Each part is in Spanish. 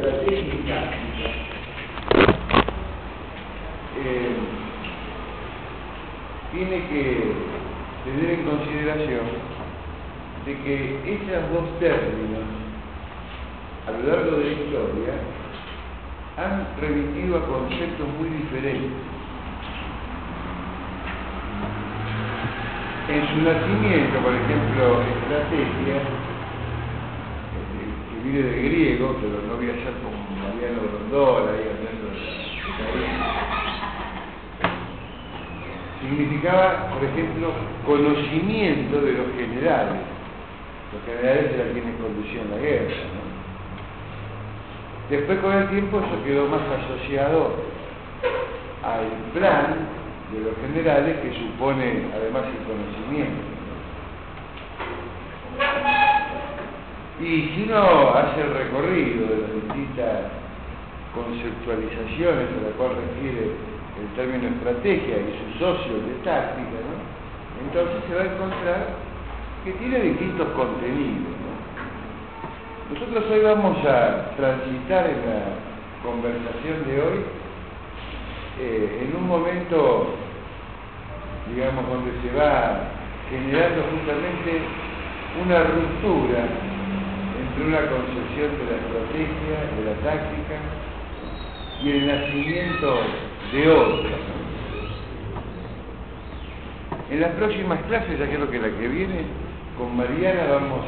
estratégica eh, tiene que tener en consideración de que esos dos términos a lo largo de la historia han remitido a conceptos muy diferentes. En su nacimiento, por ejemplo, estrategia, del griego, pero no voy a ser como Mariano Rondola ahí hablando de significaba, por ejemplo, conocimiento de los generales. Los generales eran quienes conducían la guerra. ¿no? Después con el tiempo eso quedó más asociado al plan de los generales que supone además el conocimiento. Y si uno hace el recorrido de las distintas conceptualizaciones a las cuales refiere el término estrategia y sus socios de táctica, ¿no? entonces se va a encontrar que tiene distintos contenidos. Nosotros hoy vamos a transitar en la conversación de hoy eh, en un momento, digamos, donde se va generando justamente una ruptura una concepción de la estrategia, de la táctica y el nacimiento de otra. En las próximas clases, ya creo que la que viene, con Mariana vamos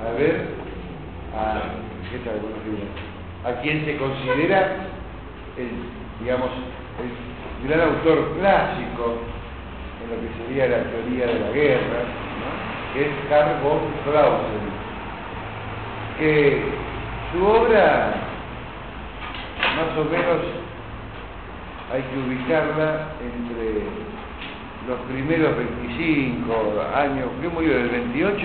a, ver a, ¿qué tal? A quien se considera el, digamos, el gran autor clásico en lo que sería la teoría de la guerra, que es Karl von Clausewitz, que su obra más o menos hay que ubicarla entre los primeros 25 años, ¿qué murió? ¿Del 28?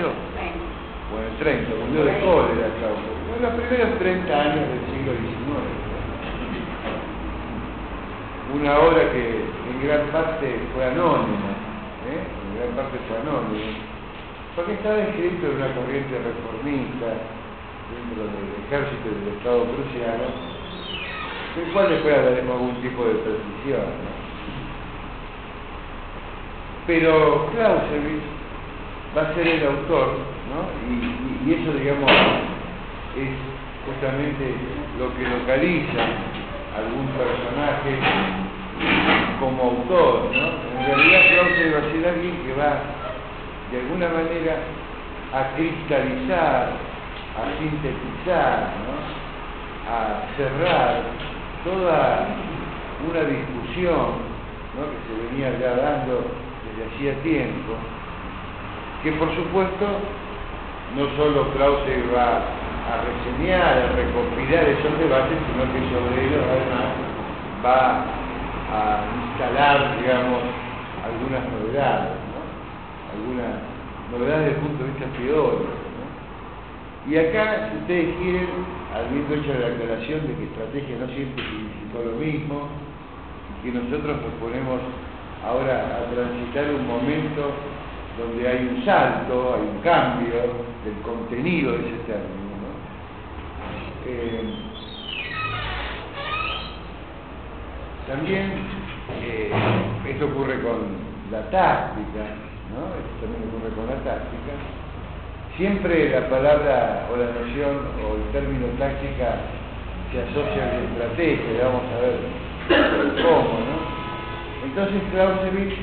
Bueno, el 30, murió de cólera, Claudio. En los primeros 30 años del siglo XIX. Una obra que en gran parte fue anónima, ¿eh? en gran parte fue anónima, porque estaba escrito en una corriente reformista del ejército del Estado prusiano, del cual después daremos algún tipo de precisión. ¿no? Pero Clausewitz va a ser el autor, ¿no? Y eso, digamos, es justamente lo que localiza algún personaje como autor, ¿no? En realidad Clausewitz va a ser alguien que va, de alguna manera, a cristalizar, a sintetizar, a cerrar toda una discusión que se venía ya dando desde hacía tiempo, que por supuesto no solo Clausewitz va a reseñar, a recopilar esos debates, sino que sobre ellos además va a instalar, digamos, algunas novedades, ¿no? algunas novedades desde el punto de vista teórico. Y acá, si ustedes quieren, habiendo hecho la aclaración de que estrategia no siempre significó lo mismo, y que nosotros nos ponemos ahora a transitar un momento donde hay un salto, hay un cambio del contenido de ese término. ¿no? Eh, también eh, esto ocurre con la táctica, ¿no? esto también ocurre con la táctica. Siempre la palabra o la noción o el término táctica se asocia a la estrategia, vamos a ver cómo, ¿no? Entonces Clausewitz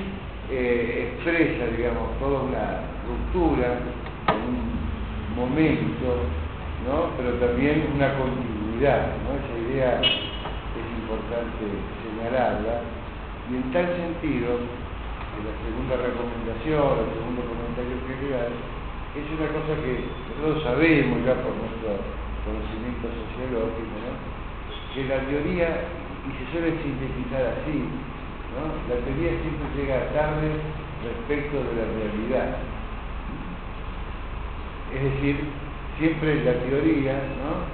eh, expresa, digamos, toda una ruptura, un momento, ¿no? pero también una continuidad, ¿no? esa idea es importante señalarla, y en tal sentido, la segunda recomendación, el segundo comentario que general, es una cosa que nosotros sabemos ya por nuestro conocimiento sociológico, ¿no? que la teoría, y se suele sintetizar así, ¿no? la teoría siempre llega tarde respecto de la realidad. Es decir, siempre la teoría ¿no?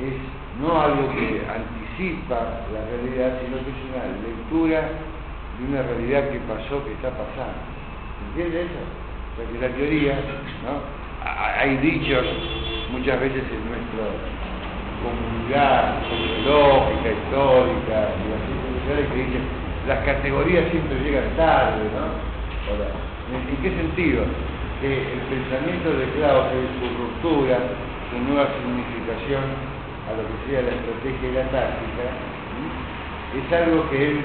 es no algo que anticipa la realidad, sino que es una lectura de una realidad que pasó, que está pasando. ¿Entiende eso? La teoría, ¿no? hay dichos muchas veces en nuestro comunidad sociológica, histórica, y las que dicen las categorías siempre llegan tarde, ¿no? ¿En qué sentido? Que el pensamiento de Clausewitz, su ruptura, su nueva significación a lo que sea la estrategia y la táctica, es algo que él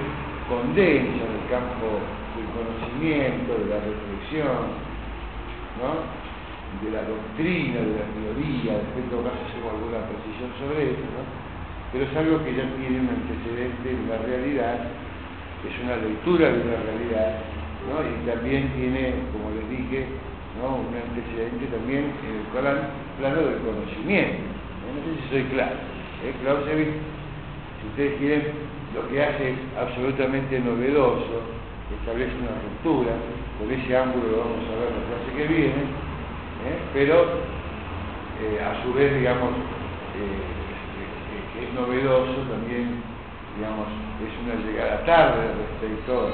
condensa en el campo del conocimiento, de la reflexión, ¿no? de la doctrina, de la teoría, después en todo alguna precisión sobre eso, ¿no? pero es algo que ya tiene un antecedente en la realidad, es una lectura de una realidad, ¿no? y también tiene, como les dije, ¿no? un antecedente también en el plano del conocimiento. No sé si soy claro. ¿eh? Clausewitz, si ustedes quieren, lo que hace es absolutamente novedoso, establece una ruptura, con ese ángulo lo vamos a ver la clase que viene, ¿eh? pero eh, a su vez, digamos, eh, es novedoso también, digamos, es una llegada tarde respecto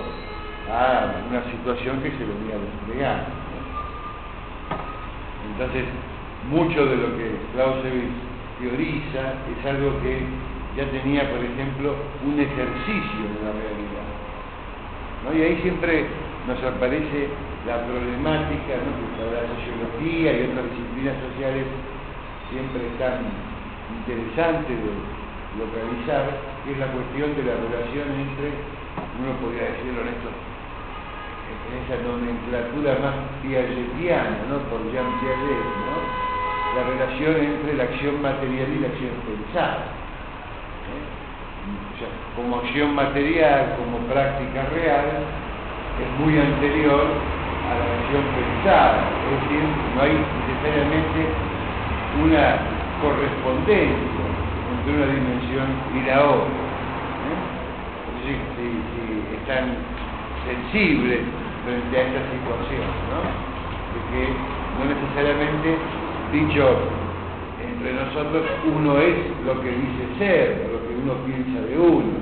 a una situación que se venía desplegando. Entonces, mucho de lo que Clausewitz teoriza es algo que ya tenía, por ejemplo, un ejercicio de la realidad. Y ahí siempre nos aparece la problemática, ¿no? la sociología y otras disciplinas sociales siempre tan interesante de localizar, que es la cuestión de la relación entre, uno podría decirlo en, esto, en esa nomenclatura más piagetiana, ¿no? por Jean Piaget, ¿no? la relación entre la acción material y la acción pensada. ¿eh? Como acción material, como práctica real, es muy anterior a la acción pensada, es decir, no hay necesariamente una correspondencia entre una dimensión y la otra. ¿eh? Si, si, están sensibles frente a esta situación, ¿no? de que no necesariamente dicho entre nosotros uno es lo que dice ser, lo que uno piensa de uno,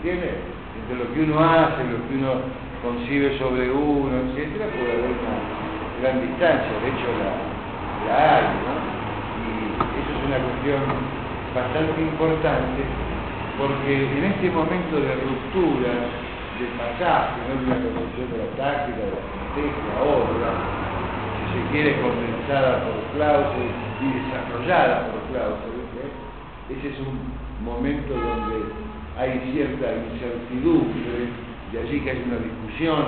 ¿entiendes? Entre lo que uno hace, lo que uno concibe sobre uno, etcétera, puede haber una gran distancia, de hecho la, hay, ¿no? Y eso es una cuestión bastante importante porque en este momento de ruptura, de pasaje, ¿no? de una concepción de la táctica, de la estrategia, otra, si se quiere condensada por Clausewitz y desarrollada por Clausewitz, ese es un momento donde hay cierta incertidumbre de allí que hay una discusión,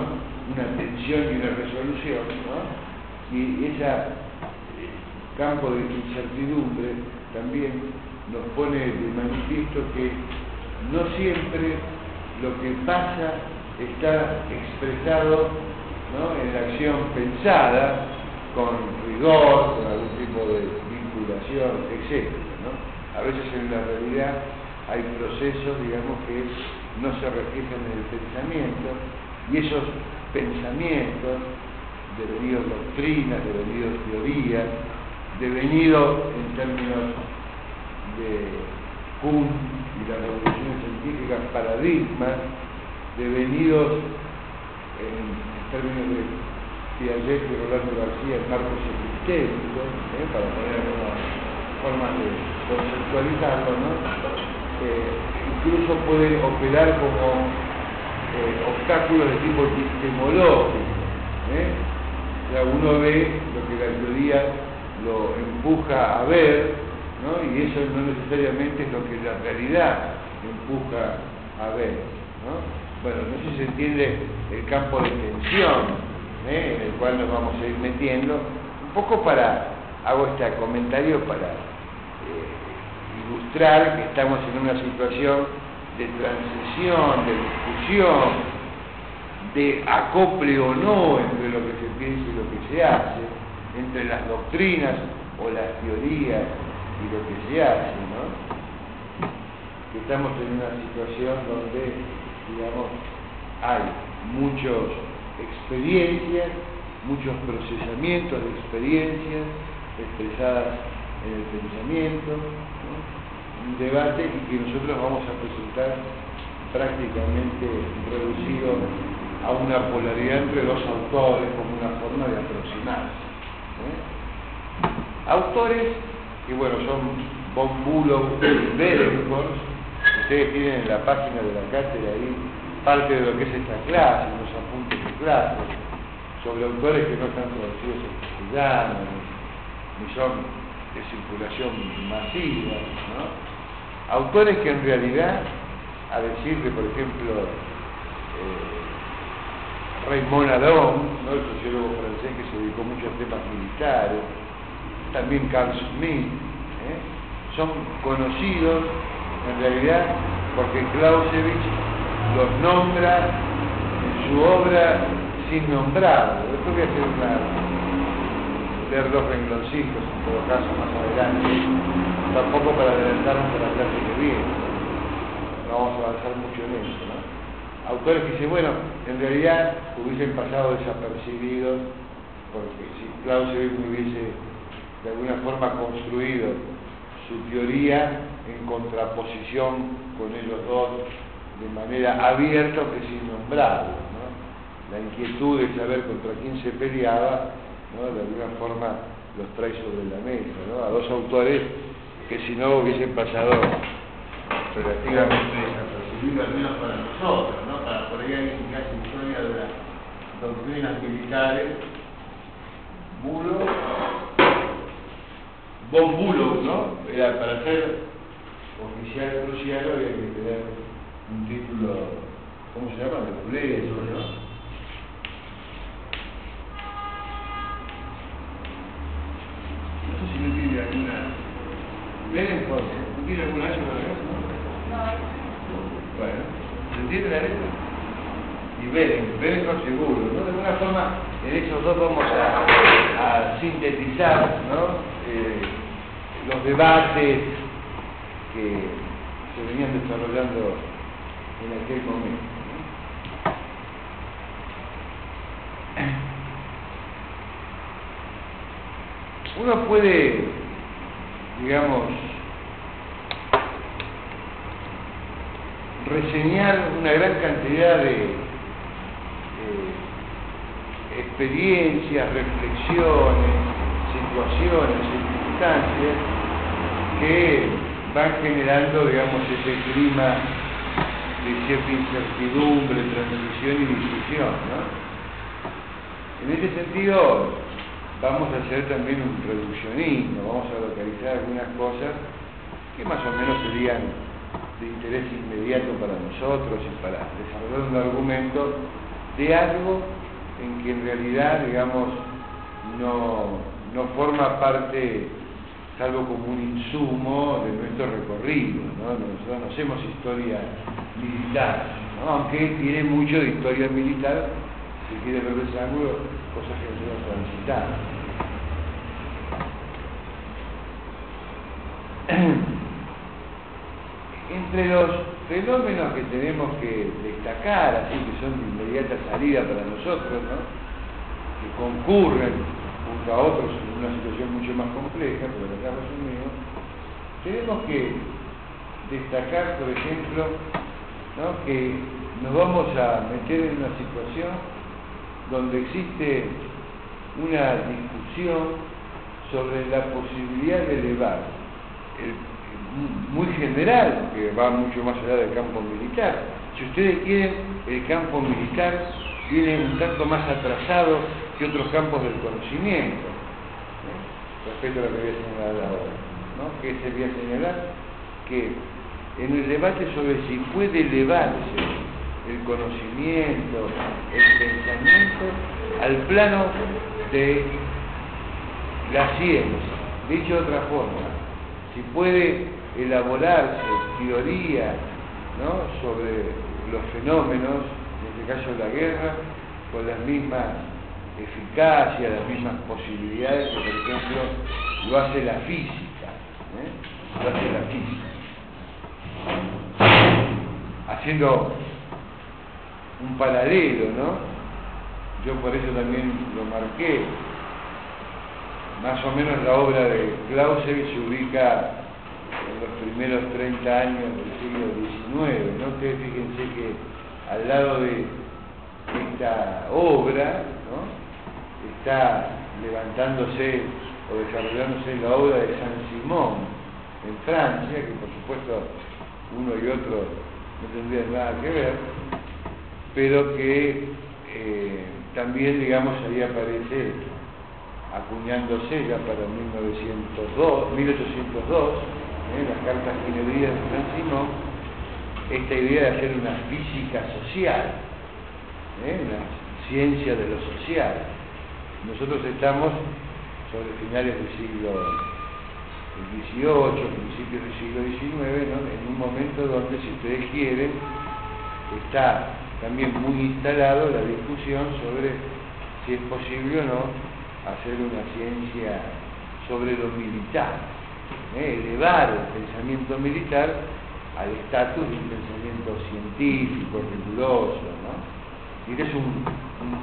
una tensión y una resolución, ¿no? Y ese eh, campo de incertidumbre también nos pone de manifiesto que no siempre lo que pasa está expresado en la acción pensada, con rigor, con algún tipo de etc. A veces en la realidad hay procesos, digamos, que no se reflejan en el pensamiento y esos pensamientos, devenidos doctrinas, devenidos teorías, devenidos en términos de Kuhn y las revoluciones científicas paradigmas, devenidos en, términos de Y Rolando García, marcos epistémicos, ¿eh? para poner alguna forma de conceptualizarlo, ¿no? Eh, incluso puede operar como eh, obstáculos de tipo epistemológico. ¿eh? O sea, uno ve lo que la teoría lo empuja a ver, ¿no? y eso no necesariamente es lo que la realidad empuja a ver. ¿no? Bueno, no sé si se entiende el campo de tensión ¿eh? en el cual nos vamos a ir metiendo, un poco para, hago este comentario para ilustrar que estamos en una situación de transición, de discusión, de acople o no entre lo que se piensa y lo que se hace, entre las doctrinas o las teorías y lo que se hace, ¿no? Que estamos en una situación donde, digamos, hay muchas experiencias, muchos procesamientos de experiencias expresadas en el pensamiento, un debate que nosotros vamos a presentar prácticamente reducido a una polaridad entre dos autores como una forma de aproximarse. ¿eh? Autores que bueno, son von Bülow y. Ustedes tienen en la página de la cátedra ahí parte de lo que es esta clase, unos apuntes de clase, sobre autores que no están traducidos en castellano, ni son de circulación masiva, ¿no? Autores que en realidad, a decir que, por ejemplo, eh, Raymond Aron, el sociólogo francés que se dedicó mucho a temas militares, también Carl Smith, ¿eh? son conocidos en realidad porque Clausewitz los nombra en su obra sin nombrarlo. Después voy a hacer una, ver dos rengloncitos en todo caso más adelante, tampoco para adelantarnos a la clase que viene. No vamos a avanzar mucho en eso, ¿no? Autores que dicen, bueno, en realidad hubiesen pasado desapercibidos porque si Clausewitz hubiese de alguna forma construido su teoría en contraposición con ellos dos de manera abierta que sin nombrarlos. ¿no? La inquietud de saber contra quién se peleaba, ¿no? de alguna forma los trae sobre la mesa, ¿no? a dos autores que si no hubiesen pasado relativamente desapercibidos, al menos para nosotros, ¿no? para por ahí que hace historia de las doctrinas militares, Bulo, Von Bulo, ¿no? Era para ser oficial prusiano había que tener un título, ¿cómo se llama? De colegio, ¿no? No sé si no tiene alguna... ¿Ven entonces? ¿No tiene alguna por acá? No. Bueno, ¿se entiende la letra? Y Beren, Beren con seguro, ¿no? De alguna forma, en esos dos vamos a, a sintetizar, ¿no? Eh, los debates que se venían desarrollando en aquel momento. ¿no? Uno puede, digamos, reseñar una gran cantidad de experiencias, reflexiones, situaciones, circunstancias que van generando, digamos, ese clima de cierta incertidumbre, transmisión y discusión, ¿no? En ese sentido, vamos a hacer también un reduccionismo, vamos a localizar algunas cosas que más o menos serían de interés inmediato para nosotros y para desarrollar un argumento de algo en que en realidad, digamos, no, no forma parte, salvo como un insumo de nuestro recorrido, ¿no? Nosotros no hacemos historia militar, ¿no? aunque tiene mucho de historia militar, si quiere ver ese ángulo, cosas que nosotros transitamos. Entre los fenómenos que tenemos que destacar, así que son de inmediata salida para nosotros, ¿no? que concurren a otros en una situación mucho más compleja, pero acá resumido, tenemos que destacar, por ejemplo, que nos vamos a meter en una situación donde existe una discusión sobre la posibilidad de elevar el muy general, que va mucho más allá del campo militar. Si ustedes quieren, el campo militar viene un tanto más atrasado que otros campos del conocimiento, ¿no? respecto a lo que voy a señalar ahora. ¿no? ¿Qué se voy a señalar? Que en el debate sobre si puede elevarse el conocimiento, el pensamiento, al plano de la ciencia. Dicho de otra forma, si puede elaborarse teoría ¿no? sobre los fenómenos, este caso la guerra, con las mismas eficacias, las mismas posibilidades que, por ejemplo, lo hace la física. ¿eh? Lo hace la física. Haciendo un paralelo, ¿no? Yo por eso también lo marqué. Más o menos la obra de Clausewitz se ubica en los primeros 30 años del siglo XIX. ¿no? Ustedes fíjense que al lado de esta obra está levantándose o desarrollándose la obra de San Simón en Francia, que por supuesto uno y otro no tendrían nada que ver, pero que eh, también, digamos, ahí aparece acuñándose ya para 1902, 1802, en las cartas ginebrías de San Simón, esta idea de hacer una física social, ¿eh? una ciencia de lo social. Nosotros estamos sobre finales del siglo XVIII, principios del siglo XIX, en un momento donde, si ustedes quieren, está también muy instalado la discusión sobre si es posible o no hacer una ciencia sobre lo militar, ¿eh? elevar el pensamiento militar al estatus de un pensamiento científico, riguroso, ¿no? Y es un,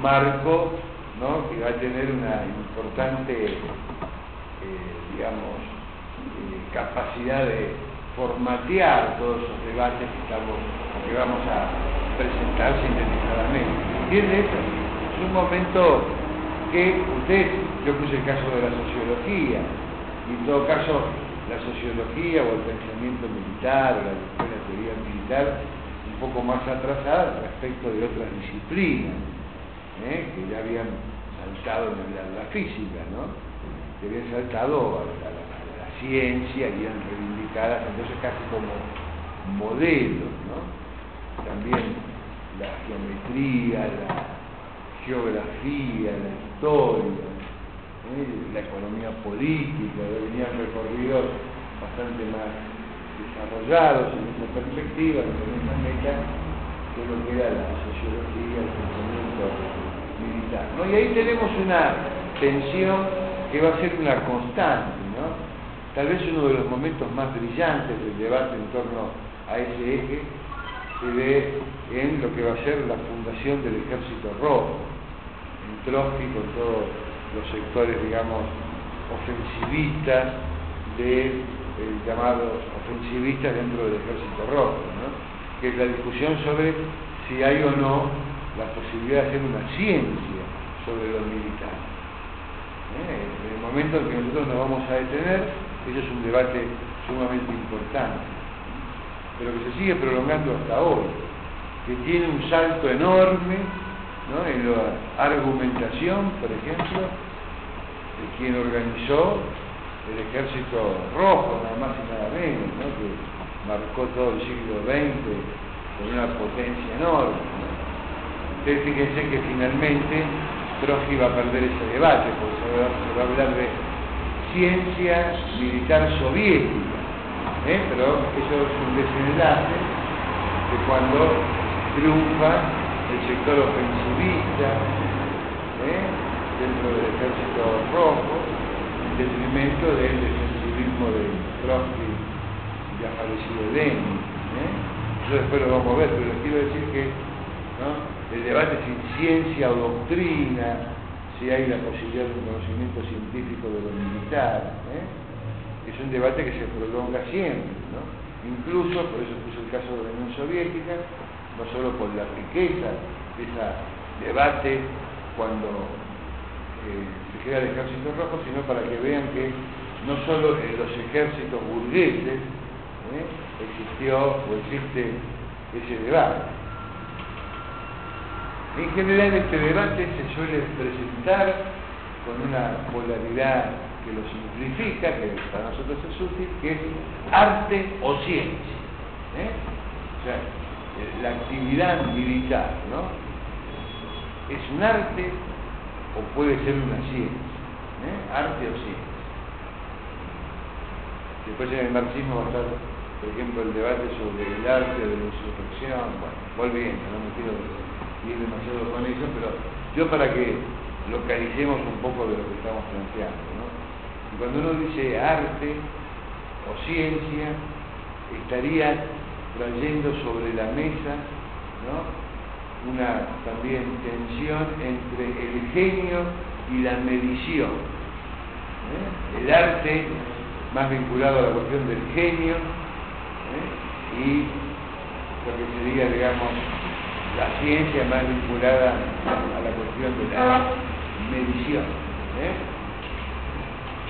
marco ¿no? que va a tener una importante, eh, digamos, eh, capacidad de formatear todos esos debates que, estamos, que vamos a presentar sintetizadamente. ¿Entiende eso? Es un momento que usted, yo puse el caso de la sociología, y en todo caso la sociología o el pensamiento militar o la, teoría militar un poco más atrasada respecto de otras disciplinas ¿eh? que ya habían saltado en la, la física, ¿no? que habían saltado a la, ciencia y eran entonces casi como modelos, también la geometría, la geografía, la historia, la economía política, venían recorridos bastante más desarrollados en esa perspectiva, en esa meta, que lo que era la sociología, el pensamiento militar. ¿no? Y ahí tenemos una tensión que va a ser una constante, ¿no? Tal vez uno de los momentos más brillantes del debate en torno a ese eje se ve en lo que va a ser la fundación del Ejército Rojo, en Trotsky con todos los sectores, digamos, ofensivistas de eh, llamados ofensivistas dentro del Ejército Rojo, que es la discusión sobre si hay o no la posibilidad de hacer una ciencia sobre lo militar. ¿Eh? En el momento en que nosotros nos vamos a detener, eso es un debate sumamente importante pero que se sigue prolongando hasta hoy, que tiene un salto enorme en la argumentación, por ejemplo, de quien organizó el ejército rojo, nada más y nada menos, que marcó todo el siglo XX con una potencia enorme. Ustedes fíjense que finalmente Trotsky va a perder ese debate, porque se va a hablar de ciencia militar soviética ¿eh? pero eso es un desenlace de cuando triunfa el sector ofensivista ¿eh? Dentro del ejército rojo en detrimento del defensivismo de Trotsky ya fallecido Lenin. Eso después lo vamos a ver, pero quiero decir que el debate sin ciencia o doctrina, si hay la posibilidad de un conocimiento científico de lo militar, ¿eh? es un debate que se prolonga siempre. Incluso, por eso puse el caso de la Unión Soviética, no solo por la riqueza de ese debate cuando se crea el ejército rojo, sino para que vean que no solo en los ejércitos burgueses ¿eh? existió o existe ese debate. En general este debate se suele presentar con una polaridad que lo simplifica, que para nosotros es útil, que es arte o ciencia. ¿eh? O sea, eh, la actividad militar, ¿no? ¿Es un arte o puede ser una ciencia? ¿eh? Arte o ciencia. Después en el marxismo va a estar, por ejemplo, el debate sobre el arte de la insurrección, bueno, volviendo, no me quiero ir demasiado con eso, pero yo para que localicemos un poco de lo que estamos planteando, ¿no? cuando uno dice arte o ciencia, estaría trayendo sobre la mesa una también tensión entre el genio y la medición. ¿eh? El arte más vinculado a la cuestión del genio ¿eh? y lo que sería, digamos, la ciencia más vinculada a la cuestión de la medición. ¿eh?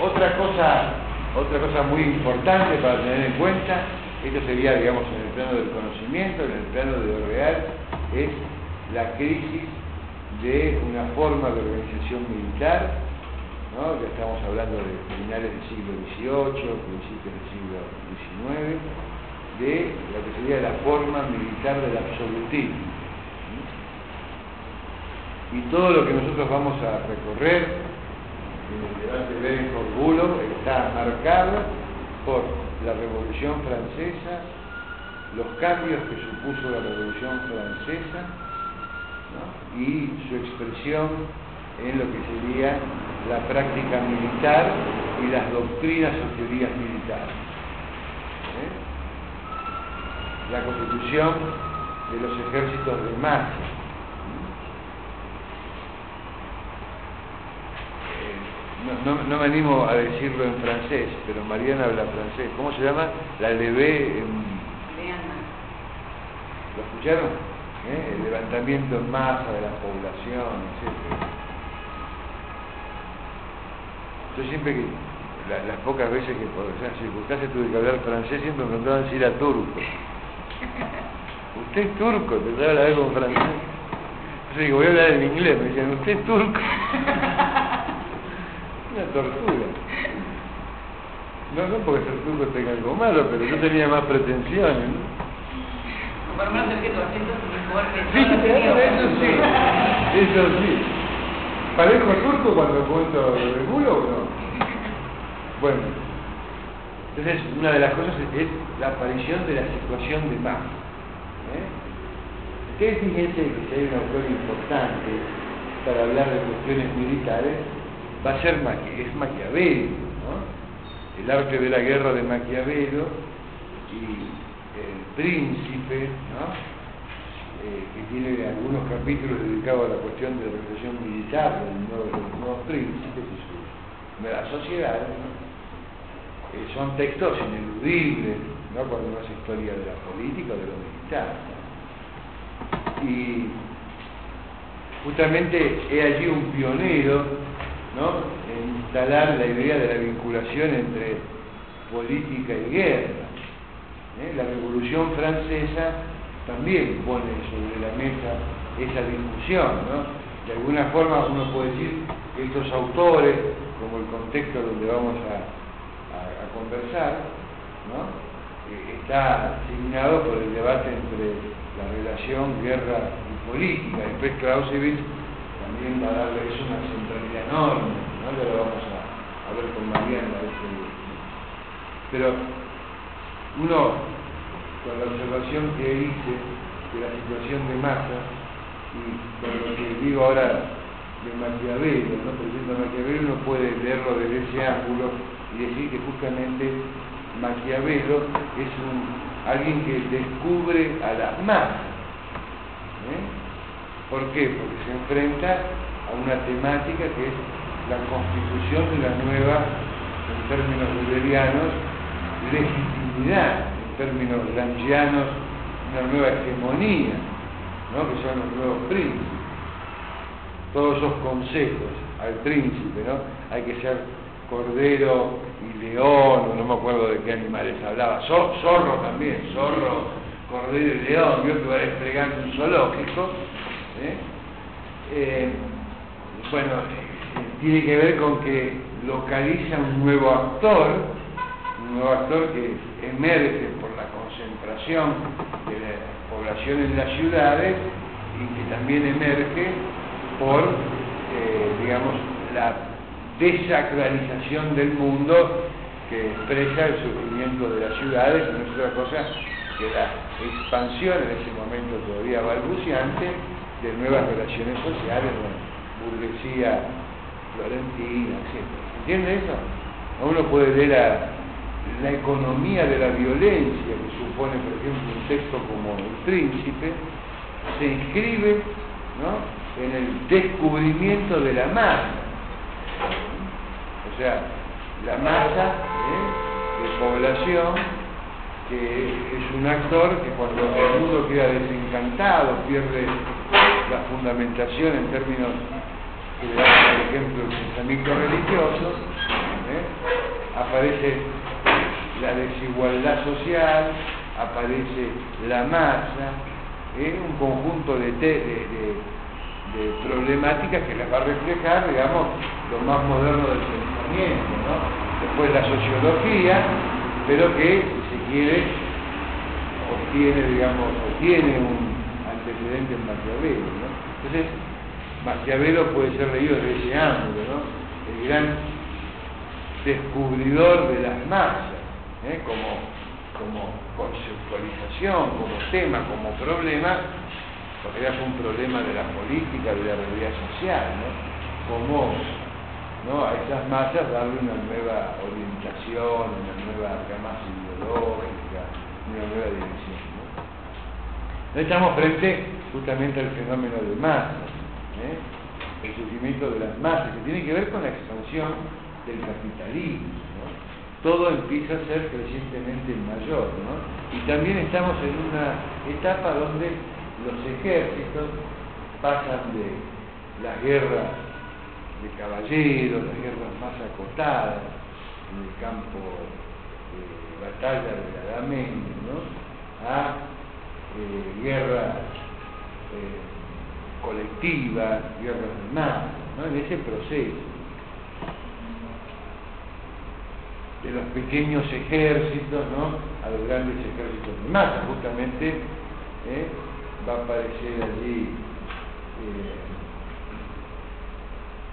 Otra cosa, otra cosa muy importante para tener en cuenta, esto sería, digamos, en el plano del conocimiento, en el plano de lo real, es la crisis de una forma de organización militar, ¿no? ya estamos hablando de finales del siglo XVIII, principios del siglo XIX, de lo que sería la forma militar del absolutismo. Y todo lo que nosotros vamos a recorrer en el debate de Corbulo está marcado por la Revolución Francesa, los cambios que supuso la Revolución Francesa y su expresión en lo que sería la práctica militar y las doctrinas o teorías militares. ¿eh? La constitución de los ejércitos de masa. ¿eh? No, no, me animo a decirlo en francés, pero Mariana habla francés. ¿Cómo se llama? La levé en... ¿Lo escucharon? ¿Eh? El levantamiento en masa de la población, etc. Yo siempre que, las pocas veces que por esas circunstancias tuve que hablar francés, siempre me preguntaban si era turco. ¿Usted es turco? Te la vez con francés. Yo digo, voy a hablar en inglés. Me decían, ¿usted es turco? Una tortura. No, no porque ser turco tenga algo malo, pero yo tenía más pretensiones, ¿no? Por menos que mejor que Sí, eso sí, eso sí. ¿Parezco turco cuando cuento de culo o no? Bueno, entonces una de las cosas es, la aparición de la situación de paz. ¿eh? Ustedes fíjense que si hay un autor importante para hablar de cuestiones militares, va a ser es Maquiavelo, ¿no? el arte de la guerra de Maquiavelo y el príncipe, ¿no? Eh, que tiene algunos capítulos dedicados a la cuestión de la organización militar, de los nuevos príncipes y sus nuevas sociedades, eh, son textos ineludibles, ¿no? cuando uno hace historia de la política o de lo militar. Y justamente he allí un pionero ¿no? en instalar la idea de la vinculación entre política y guerra. ¿Eh? La Revolución Francesa también pone sobre la mesa esa discusión. De alguna forma uno puede decir que estos autores, como el contexto donde vamos a, conversar. Eh, está asignado por el debate entre la relación guerra y política. Después Clausewitz también va a darle eso una centralidad enorme, ¿no? Ya lo vamos a, ver con Mariana Pero uno con la observación que hice de la situación de masa y con lo que digo ahora de Maquiavelo, ¿no? por ejemplo, Maquiavelo uno puede leerlo desde ese ángulo y decir que justamente Maquiavelo es un, alguien que descubre a la masa. ¿eh? ¿Por qué? Porque se enfrenta a una temática que es la constitución de la nueva, en términos liberianos, legitimidad términos grangianos, una nueva hegemonía, ¿no? que son los nuevos príncipes. Todos esos consejos al príncipe, ¿no? Hay que ser cordero y león, no me acuerdo de qué animales hablaba, zorro también, zorro, cordero y león, vio que va desplegando un zoológico. ¿eh? Eh, bueno, eh, tiene que ver con que localiza un nuevo actor, nuevo actor que emerge por la concentración de la población en las ciudades y que también emerge por, eh, digamos, la desacralización del mundo que expresa el surgimiento de las ciudades, no es otra cosa que la expansión en ese momento todavía balbuciante de nuevas relaciones sociales, burguesía florentina, etc. ¿Entiende eso? Uno puede leer a la economía de la violencia que supone, por ejemplo, un texto como El Príncipe, se inscribe en el descubrimiento de la masa. O sea, la masa ¿eh? de población que es un actor que cuando el mundo queda desencantado, pierde la fundamentación en términos que por ejemplo, el pensamiento religioso, ¿eh? aparece la desigualdad social, aparece la masa, ¿eh? un conjunto de, problemáticas que las va a reflejar, digamos, lo más moderno del pensamiento. Después la sociología, pero que, si quiere, obtiene, digamos, obtiene un antecedente en Maquiavelo. Entonces, Maquiavelo puede ser leído desde ese ángulo. El gran descubridor de las masas, ¿eh? como, como conceptualización, como tema, como problema, porque era un problema de la política, de la realidad social, ¿no? Como ¿no? a esas masas darle una nueva orientación, una nueva gama ideológica, una nueva dirección. ¿no? Estamos frente justamente al fenómeno de masas, ¿eh? el surgimiento de las masas, que tiene que ver con la expansión del capitalismo. Todo empieza a ser crecientemente mayor. ¿no? Y también estamos en una etapa donde los ejércitos pasan de las guerras de caballeros, las guerras más acotadas, en el campo de batalla de la Edad ¿no? a eh, guerras eh, colectivas, guerras masa, ¿no? en ese proceso. De los pequeños ejércitos ¿no? a los grandes ejércitos de masa. Justamente ¿eh? va a aparecer allí eh,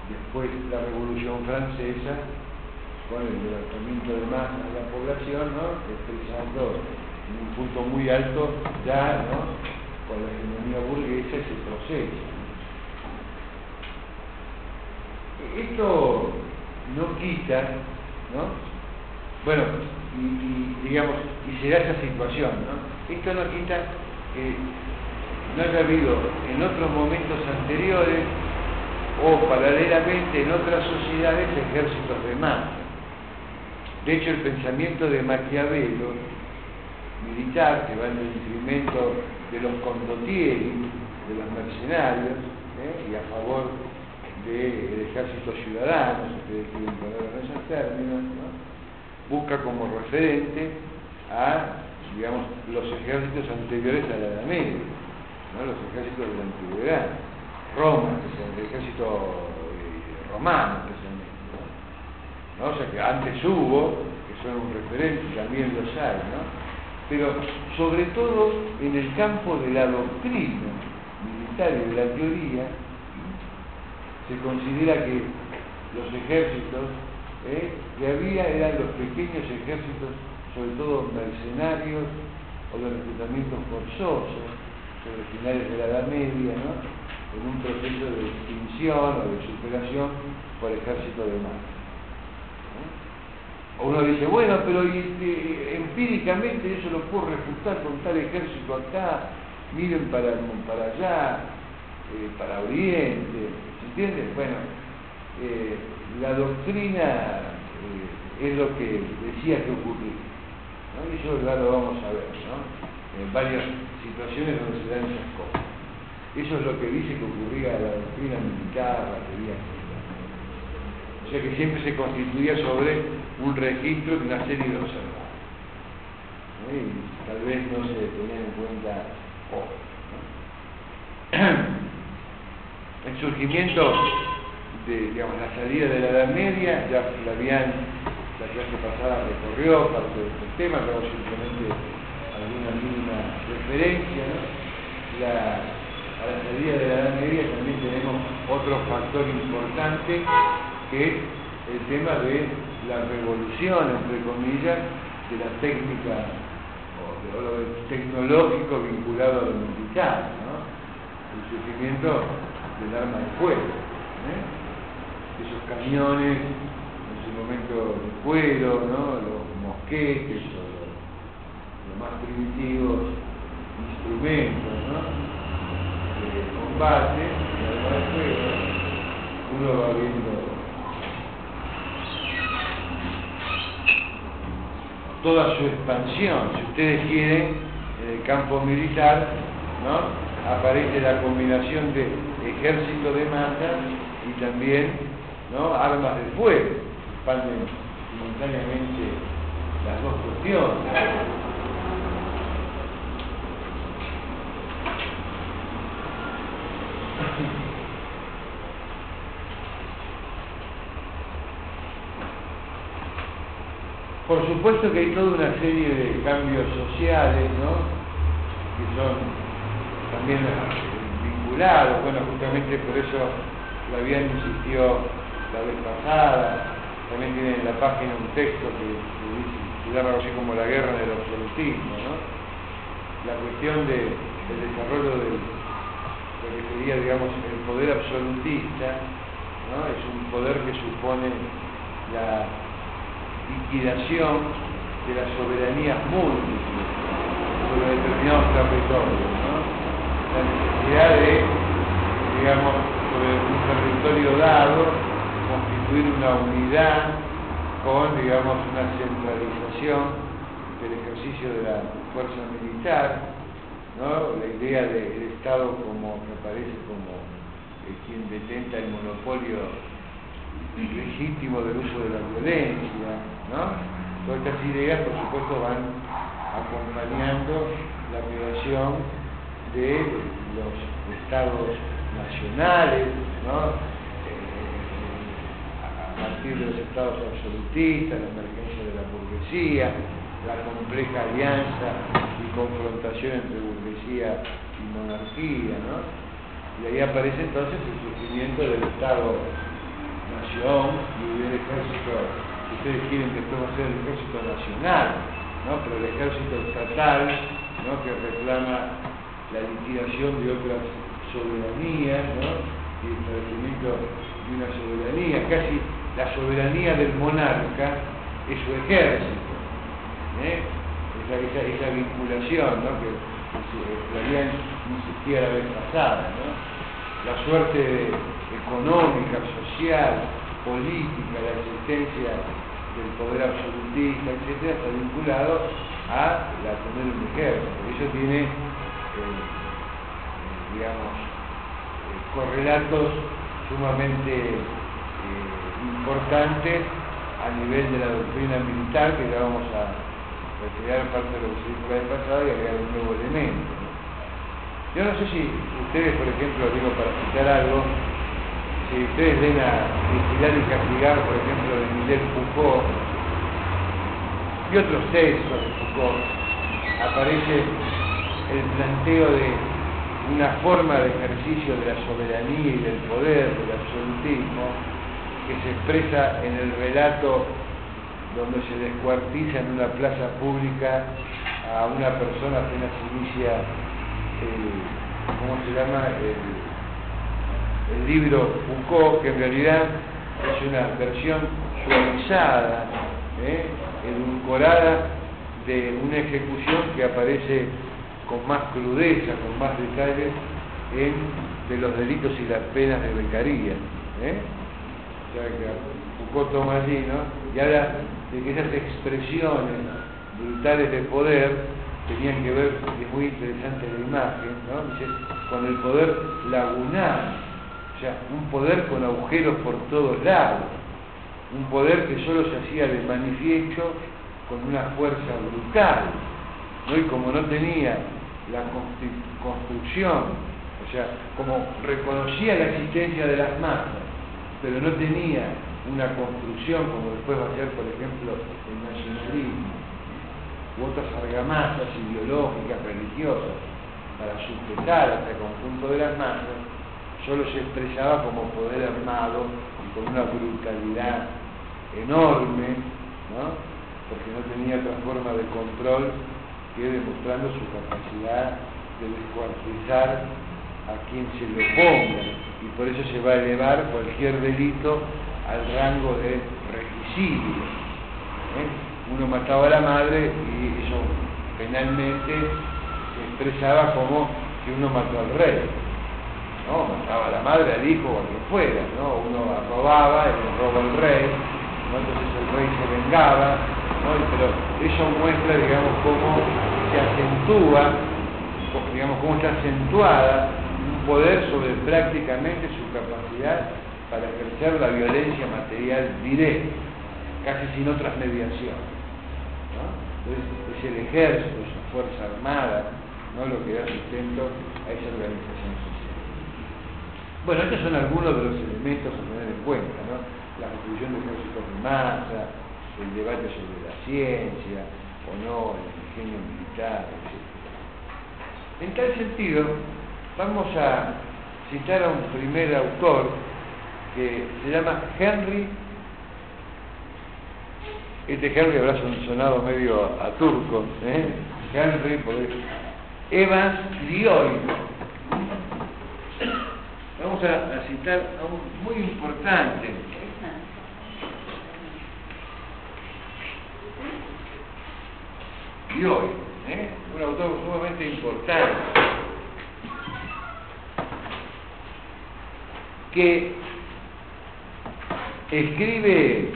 después de la Revolución Francesa con el levantamiento de masa de la población, ¿no? expresando en un punto muy alto ya ¿no? con la hegemonía burguesa ese proceso. Esto no quita ¿no? Bueno, y, digamos, y será esa situación, ¿no? Esto no quita que no haya habido en otros momentos anteriores o paralelamente en otras sociedades ejércitos de masa. De hecho, el pensamiento de Maquiavelo, militar, que va en el detrimento de los condottieri, de los mercenarios, ¿eh? y a favor del ejército ciudadano, si ustedes quieren ponerlo en esos términos, ¿no? Busca como referente a, digamos, los ejércitos anteriores a la Edad Media, los ejércitos de la antigüedad, Roma, el ejército eh, romano especialmente, ¿no? O sea que antes hubo, que son un referente, también los hay, ¿no? Pero sobre todo en el campo de la doctrina militar y de la teoría, se considera que los ejércitos ¿eh? que había eran los pequeños ejércitos, sobre todo mercenarios o de reclutamiento forzoso, sobre finales de la Edad Media, ¿no? en un proceso de extinción o de superación por ejército de masa. O uno dice, bueno, pero empíricamente eso lo puedo refutar con tal ejército acá, miren para, para allá, eh, para Oriente, ¿se entiende? Bueno, eh, la doctrina eh, es lo que decía que ocurría. ¿no? Y eso ya lo vamos a ver, ¿no? En varias situaciones donde se dan esas cosas. Eso es lo que dice que ocurría la doctrina militar, la teoría militar. O sea que siempre se constituía sobre un registro de una serie de observados. Y tal vez no se tenía en cuenta hoy. El surgimiento de digamos, la salida de la Edad Media, ya Flavián la clase pasada recorrió parte de estos temas, luego simplemente alguna mínima referencia. La, a la salida de la Edad Media también tenemos otro factor importante que es el tema de la revolución, entre comillas, de la técnica o de, lo tecnológico vinculado a lo militar, ¿no? el surgimiento del arma de fuego. ¿eh? Esos camiones, en su momento de cuero, ¿no? los mosquetes o los, más primitivos instrumentos ¿no? de combate, de fuego, uno va viendo toda su expansión, si ustedes quieren, en el campo militar, ¿no? aparece la combinación de ejército de masa y también armas de fuego, expanden simultáneamente las dos cuestiones. Por supuesto que hay toda una serie de cambios sociales, ¿no? Que son también vinculados, bueno, justamente por eso la bien insistió la vez pasada, también tiene en la página un texto que, se llama así como la guerra del absolutismo, ¿no? La cuestión de, del desarrollo del, lo que sería, digamos, el poder absolutista, ¿no? Es un poder que supone la liquidación de las soberanías múltiples sobre determinados territorios, ¿no? La necesidad de, digamos, sobre un territorio dado, constituir una unidad con, digamos, una centralización del ejercicio de la fuerza militar, ¿no? la idea del Estado como que aparece como eh, quien detenta el monopolio legítimo del uso de la violencia, ¿no? Todas estas ideas, por supuesto, van acompañando la creación de los estados nacionales, ¿no? Partir de los estados absolutistas, la emergencia de la burguesía, la compleja alianza y confrontación entre burguesía y monarquía, ¿no? Y ahí aparece entonces el surgimiento del Estado nación y del ejército, ustedes quieren que esto va ser el ejército nacional, ¿no? pero el ejército estatal ¿no? que reclama la liquidación de otras soberanías ¿no? y el establecimiento de una soberanía, casi la soberanía del monarca es su ejército. ¿eh? Esa, vinculación ¿no? que, que insistía la vez pasada. ¿no? La suerte económica, social, política, la existencia del poder absolutista, etcétera, está vinculado a la tener un ejército. Eso tiene, eh, digamos, eh, correlatos sumamente importantes a nivel de la doctrina militar, que ya vamos a retirar parte de lo que se dijo la vez pasada y agregar un nuevo elemento. Yo no sé si ustedes, por ejemplo, digo para citar algo, si ustedes ven a Vigilar y Castigar, por ejemplo, de Miguel Foucault, y otros textos de Foucault, aparece el planteo de una forma de ejercicio de la soberanía y del poder, del absolutismo, que se expresa en el relato donde se descuartiza en una plaza pública a una persona apenas inicia el, ¿cómo se llama? El, libro Foucault, que en realidad es una versión suavizada, ¿eh? edulcorada de una ejecución que aparece con más crudeza, con más detalles en de los delitos y las penas de becaría. ¿eh? O Foucault toma allí, ¿no? Y habla de que esas expresiones brutales de poder tenían que ver, es muy interesante la imagen, ¿no? Dice, con el poder lagunar sea, un poder con agujeros por todos lados, un poder que solo se hacía de manifiesto con una fuerza brutal, ¿no? y como no tenía la construcción, o sea, como reconocía la existencia de las masas, pero no tenía una construcción como después va a ser, por ejemplo, el nacionalismo, u otras argamasas ideológicas, religiosas, para sujetar a este conjunto de las masas, solo se expresaba como poder armado y con una brutalidad enorme, ¿no? porque no tenía otra forma de control que demostrando su capacidad de descuartizar a quien se le oponga y por eso se va a elevar cualquier delito al rango de regicidio. ¿eh? Uno mataba a la madre y eso penalmente se expresaba como que uno mató al rey. ¿no? Mataba a la madre, al hijo o a quien fuera, ¿no? Uno robaba, y le roba el rey. Entonces el rey se vengaba, ¿no? Pero eso muestra, digamos, cómo se acentúa, digamos, cómo está acentuada poder sobre prácticamente su capacidad para ejercer la violencia material directa. casi sin otras mediaciones. Entonces es el ejército, es fuerza armada, ¿no? lo que da sustento a esa organización social. Bueno, estos son algunos de los elementos a tener en cuenta, ¿no? la construcción de ejércitos de masa, el debate sobre la ciencia o no, el ingenio militar, etc. En tal sentido, vamos a citar a un primer autor que se llama Henry, este Henry habrá sonado medio a, turco, ¿eh? Henry, por eso, Evans Lioy. Vamos a, citar a un muy importante, Lioy, ¿eh? un autor sumamente importante, que escribe,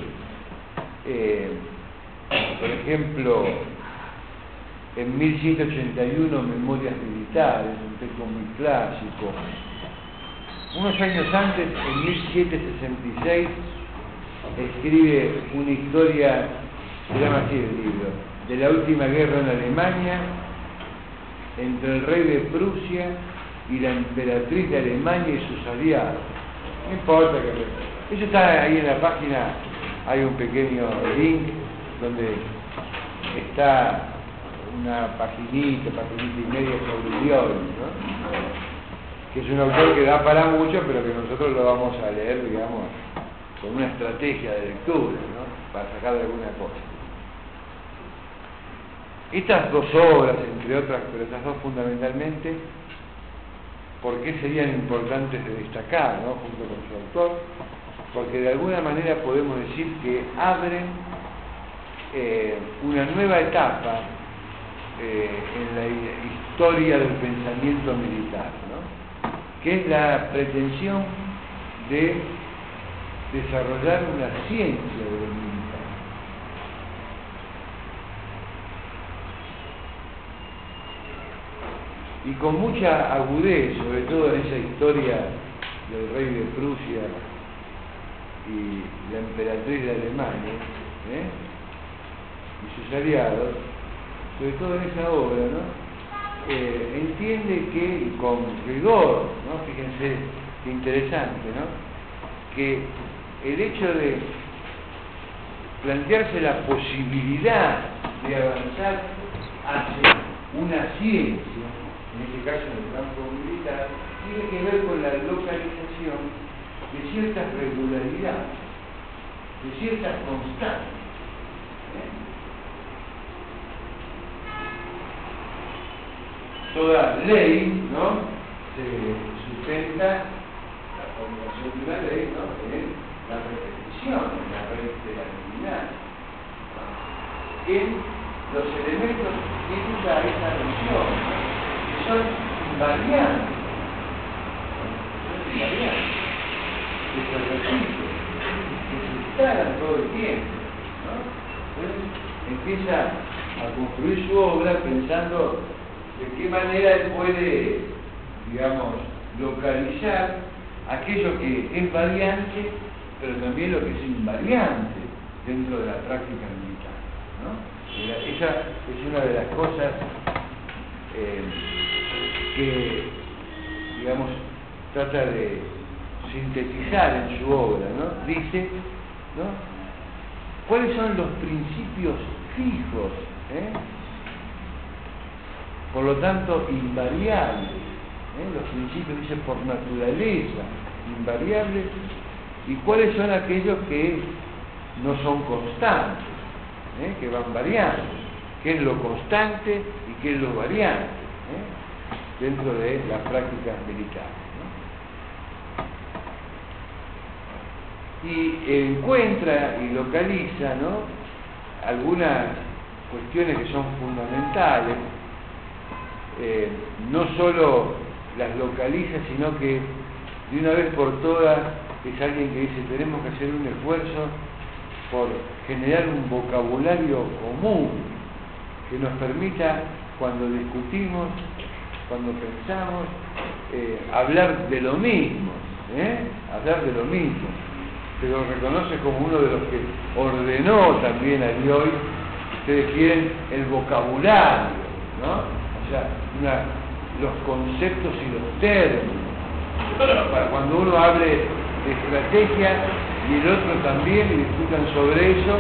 eh, por ejemplo, en 1181 Memorias Militares, un texto muy clásico. Unos años antes, en 1766, escribe una historia, se llama así el libro, de la última guerra en Alemania entre el rey de Prusia y la emperatriz de Alemania y sus aliados. No importa que... Eso está ahí en la página, hay un pequeño link donde está una paginita, paginita y media sobre Dios, ¿no? que es un autor que da para mucho, pero que nosotros lo vamos a leer, digamos, con una estrategia de lectura, ¿no? para sacar alguna cosa. Estas dos obras, entre otras, pero estas dos fundamentalmente, ¿por qué serían importantes de destacar, ¿no? junto con su autor? Porque de alguna manera podemos decir que abren eh, una nueva etapa eh, en la historia del pensamiento militar, ¿no? que es la pretensión de desarrollar una ciencia del militar. Y con mucha agudez, sobre todo en esa historia del rey de Prusia y la emperatriz de Alemania, ¿eh? y sus aliados, sobre todo en esa obra, ¿no? Eh, entiende que, con rigor, ¿no? fíjense qué interesante, ¿no? que el hecho de plantearse la posibilidad de avanzar hacia una ciencia, en este caso en el campo militar, tiene que ver con la localización de ciertas regularidades, de ciertas constantes. ¿eh? toda ley ¿no? se sustenta la formulación de una ley ¿no? en la repetición, en la reiteratividad, en los elementos que usa esa noción, son invariantes, son invariantes, que se repiten, que se instalan todo el tiempo. ¿no? Entonces empieza a construir su obra pensando de qué manera él puede, digamos, localizar aquello que es variante, pero también lo que es invariante dentro de la práctica militar. ¿no? Esa es una de las cosas eh, que, digamos, trata de sintetizar en su obra, ¿no? Dice. ¿Cuáles son los principios fijos? Eh? por lo tanto invariables. ¿eh? Los principios dicen por naturaleza, invariables. ¿Y cuáles son aquellos que no son constantes, ¿eh? que van variando? ¿Qué es lo constante y qué es lo variante. Dentro de las prácticas militares? Y encuentra y localiza algunas cuestiones que son fundamentales eh, no solo las localiza, sino que de una vez por todas es alguien que dice tenemos que hacer un esfuerzo por generar un vocabulario común que nos permita cuando discutimos, cuando pensamos, eh, hablar de lo mismo, ¿eh? hablar de lo mismo. se lo reconoce como uno de los que ordenó también a Dios, ustedes quieren el vocabulario, ¿no? O sea, los conceptos y los términos. Para cuando uno hable de estrategia y el otro también y discutan sobre eso,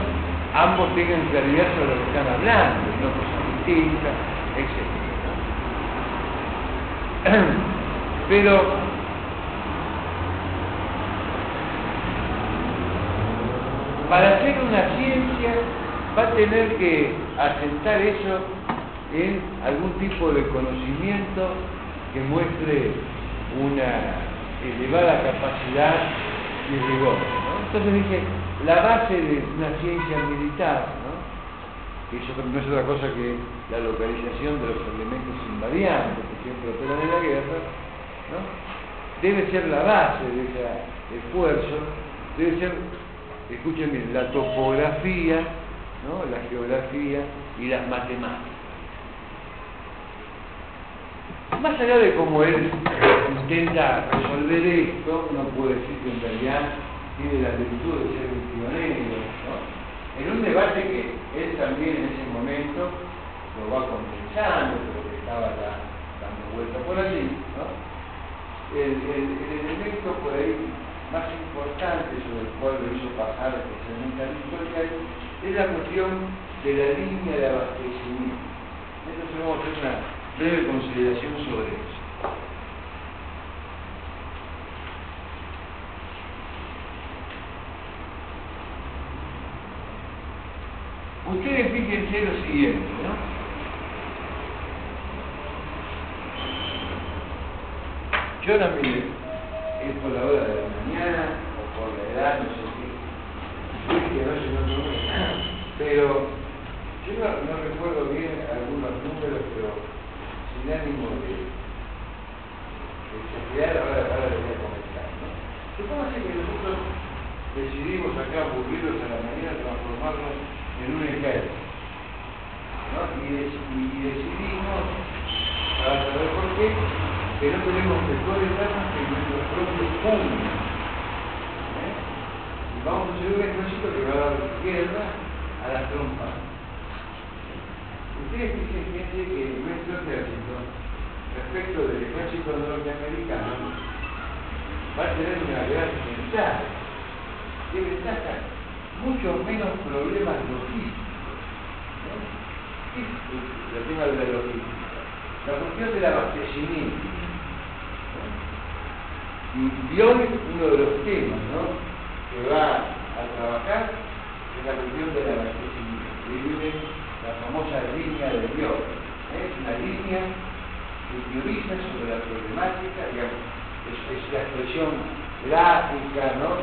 ambos tengan claridad sobre lo que están hablando, no cosas distintas, etc. Pero para hacer una ciencia va a tener que asentar eso en algún tipo de conocimiento que muestre una elevada capacidad y rigor. Entonces dije, la base de una ciencia militar, ¿no? que eso no es otra cosa que la localización de los elementos invariantes que operan en la guerra, ¿no? debe ser la base de ese esfuerzo, debe ser escuchen la topografía, ¿no? la geografía y las matemáticas. Más allá de cómo él intenta resolver esto, uno puede decir que en realidad tiene la virtud de ser un pionero, ¿no? en un debate que él también en ese momento lo va compensando, porque estaba dando por allí, ¿no? el, el elemento por ahí más importante sobre el cual lo hizo pasar especialmente al historial es la cuestión de la línea de abastecimiento. Entonces vamos a hacer una breve consideración sobre eso. Ustedes fíjense lo siguiente, ¿no? Yo también es por la hora de la mañana o por la edad, no sé qué. no no, pero yo no, recuerdo bien algunos números, pero sin ánimo de, de ahora, ahora les voy a comentar. ¿no? Que nosotros decidimos acá aburrirlos a la mañana transformarnos en un ejército. ¿no? Y, y decidimos, para saber por qué, que no tenemos mejores armas que nuestros propios puños. ¿eh? Y vamos a hacer un ejército que va a dar guerra a las trompas. Ustedes fíjense que nuestro ejército, respecto del ejército norteamericano, va a tener una gran ventaja. ¿Qué ventaja? Mucho menos problemas logísticos. ¿no? el tema de la logística? La cuestión del abastecimiento. Y hoy uno de los temas ¿no? que va a trabajar es la cuestión de la abastecimiento. viene la famosa línea de Dios. ¿eh? Es una línea que teoriza sobre la problemática, digamos, es, la expresión gráfica ¿no?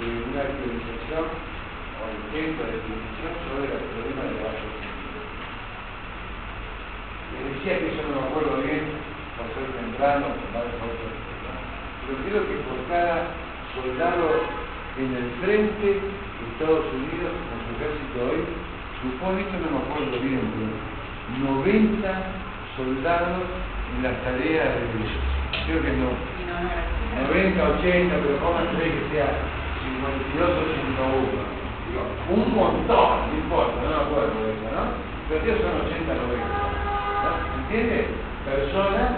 de una teorización o intento de definición sobre el problema de la abastecimiento. Les decía que eso no me acuerdo bien, ser temprano, varios otros yo creo que por cada soldado en el frente de Estados Unidos, con su ejército hoy, supone, esto no me acuerdo bien, pero 90 soldados en las tareas de creo que no, 90, 80, pero pónganse que sea 52 o 101. Digo, un montón, no importa, no me acuerdo de eso, ¿no? Pero ellos son 80, 90. ¿no? ¿Entiendes? Personas,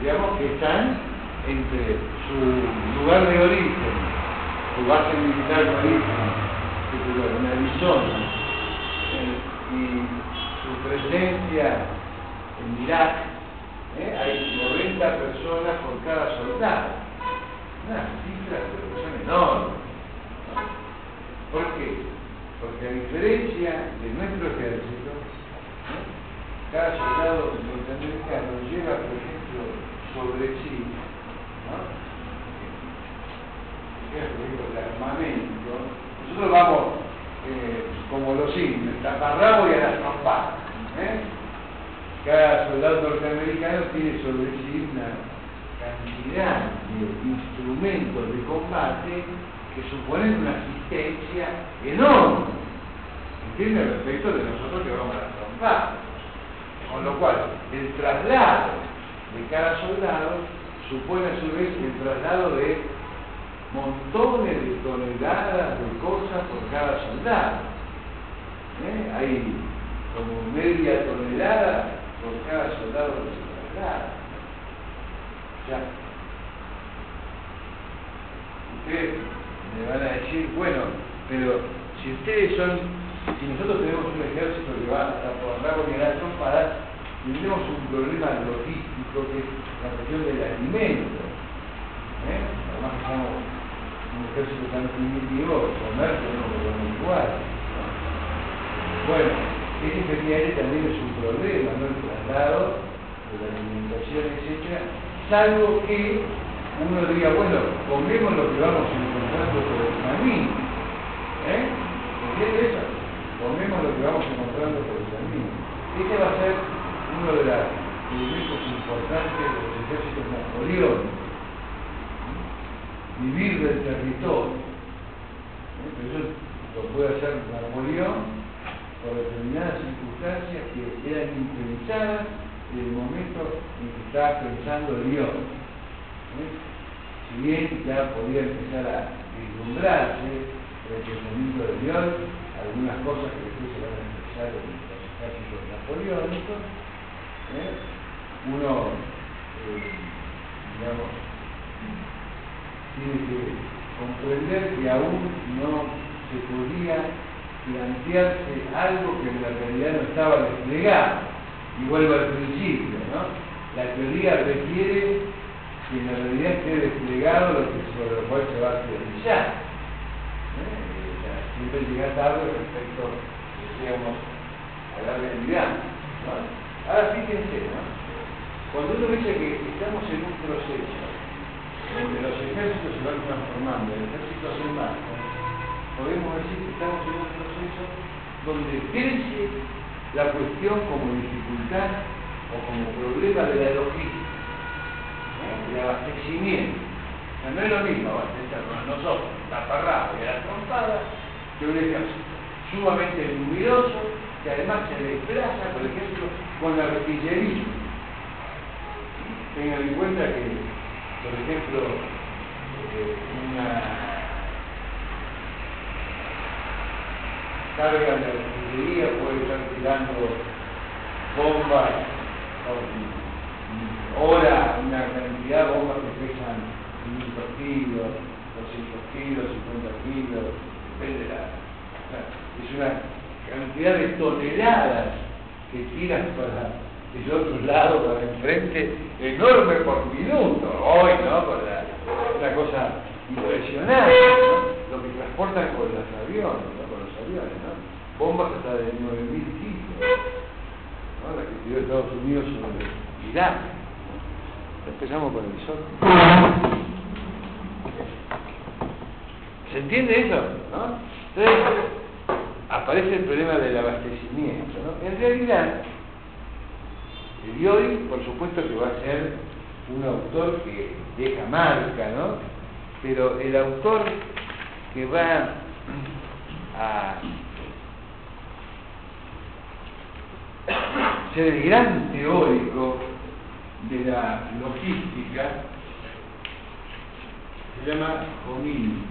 digamos, que están entre su lugar de origen, su base militar de en Arizona, eh, y su presencia en Irak, eh, hay 90 personas por cada soldado. Una cifra de son enormes. ¿Por qué? Porque a diferencia de nuestro ejército, cada soldado norteamericano lleva, por ejemplo, sobre sí el armamento, nosotros vamos eh, como los indios, taparrabo y a las trompadas. ¿eh? Cada soldado norteamericano tiene sobre sí una cantidad de instrumentos de combate que suponen una asistencia enorme, ¿entiende? Respecto de nosotros que vamos a las trompadas. Con lo cual, el traslado de cada soldado supone a su vez el traslado de montones de toneladas de cosas por cada soldado. ¿Eh? Hay como media tonelada por cada soldado que se traslada. Ya. Ustedes me van a decir, bueno, pero si ustedes son, si nosotros tenemos un ejército que va hasta por la y trompadas, tenemos un problema logístico que es la cuestión del alimento. ¿eh? Además que somos un ejército tan primitivo, comer tenemos que comer igual. ¿no? Bueno, ese efectivamente también es un problema, ¿no? El traslado de la alimentación, etcétera, salvo que uno diga, bueno, comemos lo que vamos encontrando por el camino. ¿Eh? ¿Entiendes eso? Comemos lo que vamos encontrando por el camino. Este va a ser uno de los elementos importantes de los ejércitos napoleónicos. Vivir del territorio. Eso lo puede hacer Napoleón por determinadas circunstancias que eran impensadas en el momento en que estaba pensando Dios. Si bien ya podía empezar a vislumbrarse el pensamiento de Dios, algunas cosas que después se van a expresar en los ejércitos napoleónicos, ¿eh? Uno, eh, digamos, tiene que comprender que aún no se podía plantearse algo que en la realidad no estaba desplegado. Y vuelvo al principio, ¿no? La teoría requiere que en la realidad esté desplegado lo que sobre lo cual se va a teorizar. ¿Eh? Siempre llega tarde respecto, decíamos, a la realidad. Ahora fíjense, ¿no? Cuando uno dice que estamos en un proceso donde los ejércitos se van transformando en ejércitos de masa, podemos decir que estamos en un proceso donde crece la cuestión como dificultad o como problema de la logística, ¿eh? de abastecimiento. O no es lo mismo abastecernos a nosotros, taparrado y a la trompada, que un ejército sumamente numeroso, que además se desplaza, por ejemplo, con la artillería. Tengan en cuenta que, por ejemplo, eh, una carga de artillería puede estar tirando bombas, ahora una cantidad de bombas que pesan 500 kilos, 200 kilos, 50 kilos, depende de la... O sea, es una cantidad de toneladas que tiran para el otro lado, para enfrente, enorme por minuto, hoy, ¿no? Con la, una cosa impresionante, ¿no? Lo que transportan con los aviones, ¿no? Con los aviones, ¿no? Bombas hasta de 9.000 kilos, ¿no? La que tiró Estados Unidos sobre Irak. ¿no? Empezamos con el sol. ¿Se entiende eso? ¿no? Entonces, aparece el problema del abastecimiento, ¿no? En realidad, de hoy, por supuesto que va a ser un autor que deja marca, ¿no? Pero el autor que va a ser el gran teórico de la logística se llama Jomini.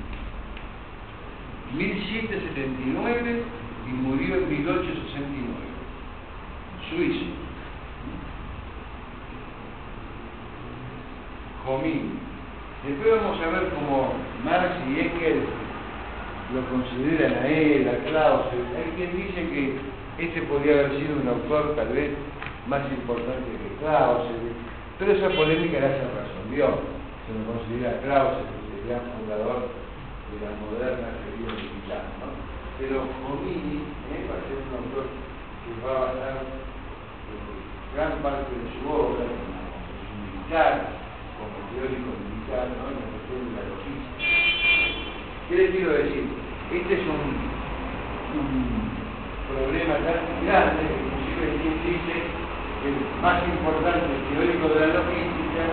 1779 y murió en 1869. Suizo. Jomini. Después vamos a ver cómo Marx y Engels lo consideran a él, a Clausewitz. Hay quien dice que este podría haber sido un autor tal vez más importante que Clausewitz, pero esa polémica ya se resolvió. Se lo considera Clausewitz, el gran fundador de la moderna teoría militar. Pero Jomini ¿eh? va a ser un autor que va a basar gran parte de su obra en la militar, como teórico militar, ¿no? en la cuestión de la logística. ¿Qué les quiero decir? Este es un, problema tan grande, inclusive quien dice que el más importante teórico de la logística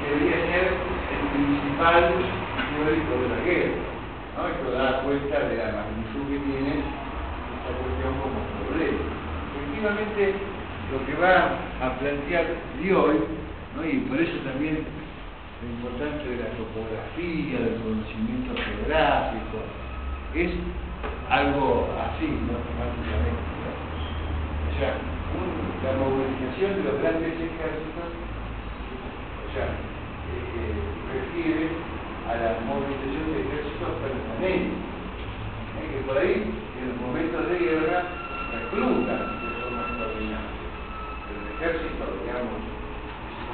debería ser el principal teórico de la guerra. ¿no? Esto da cuenta de la magnitud que tiene esta cuestión como problema. Efectivamente, lo que va a plantear hoy, y por eso también la importancia de la topografía, del conocimiento geográfico, es algo así, ¿no? Prácticamente. O sea, la movilización de los grandes ejércitos, o sea, eh, eh, refiere a la movilización de ejércitos permanentes, ¿eh? que por ahí, en los momentos de guerra, reclutan de forma extraordinaria. Pero el ejército, digamos,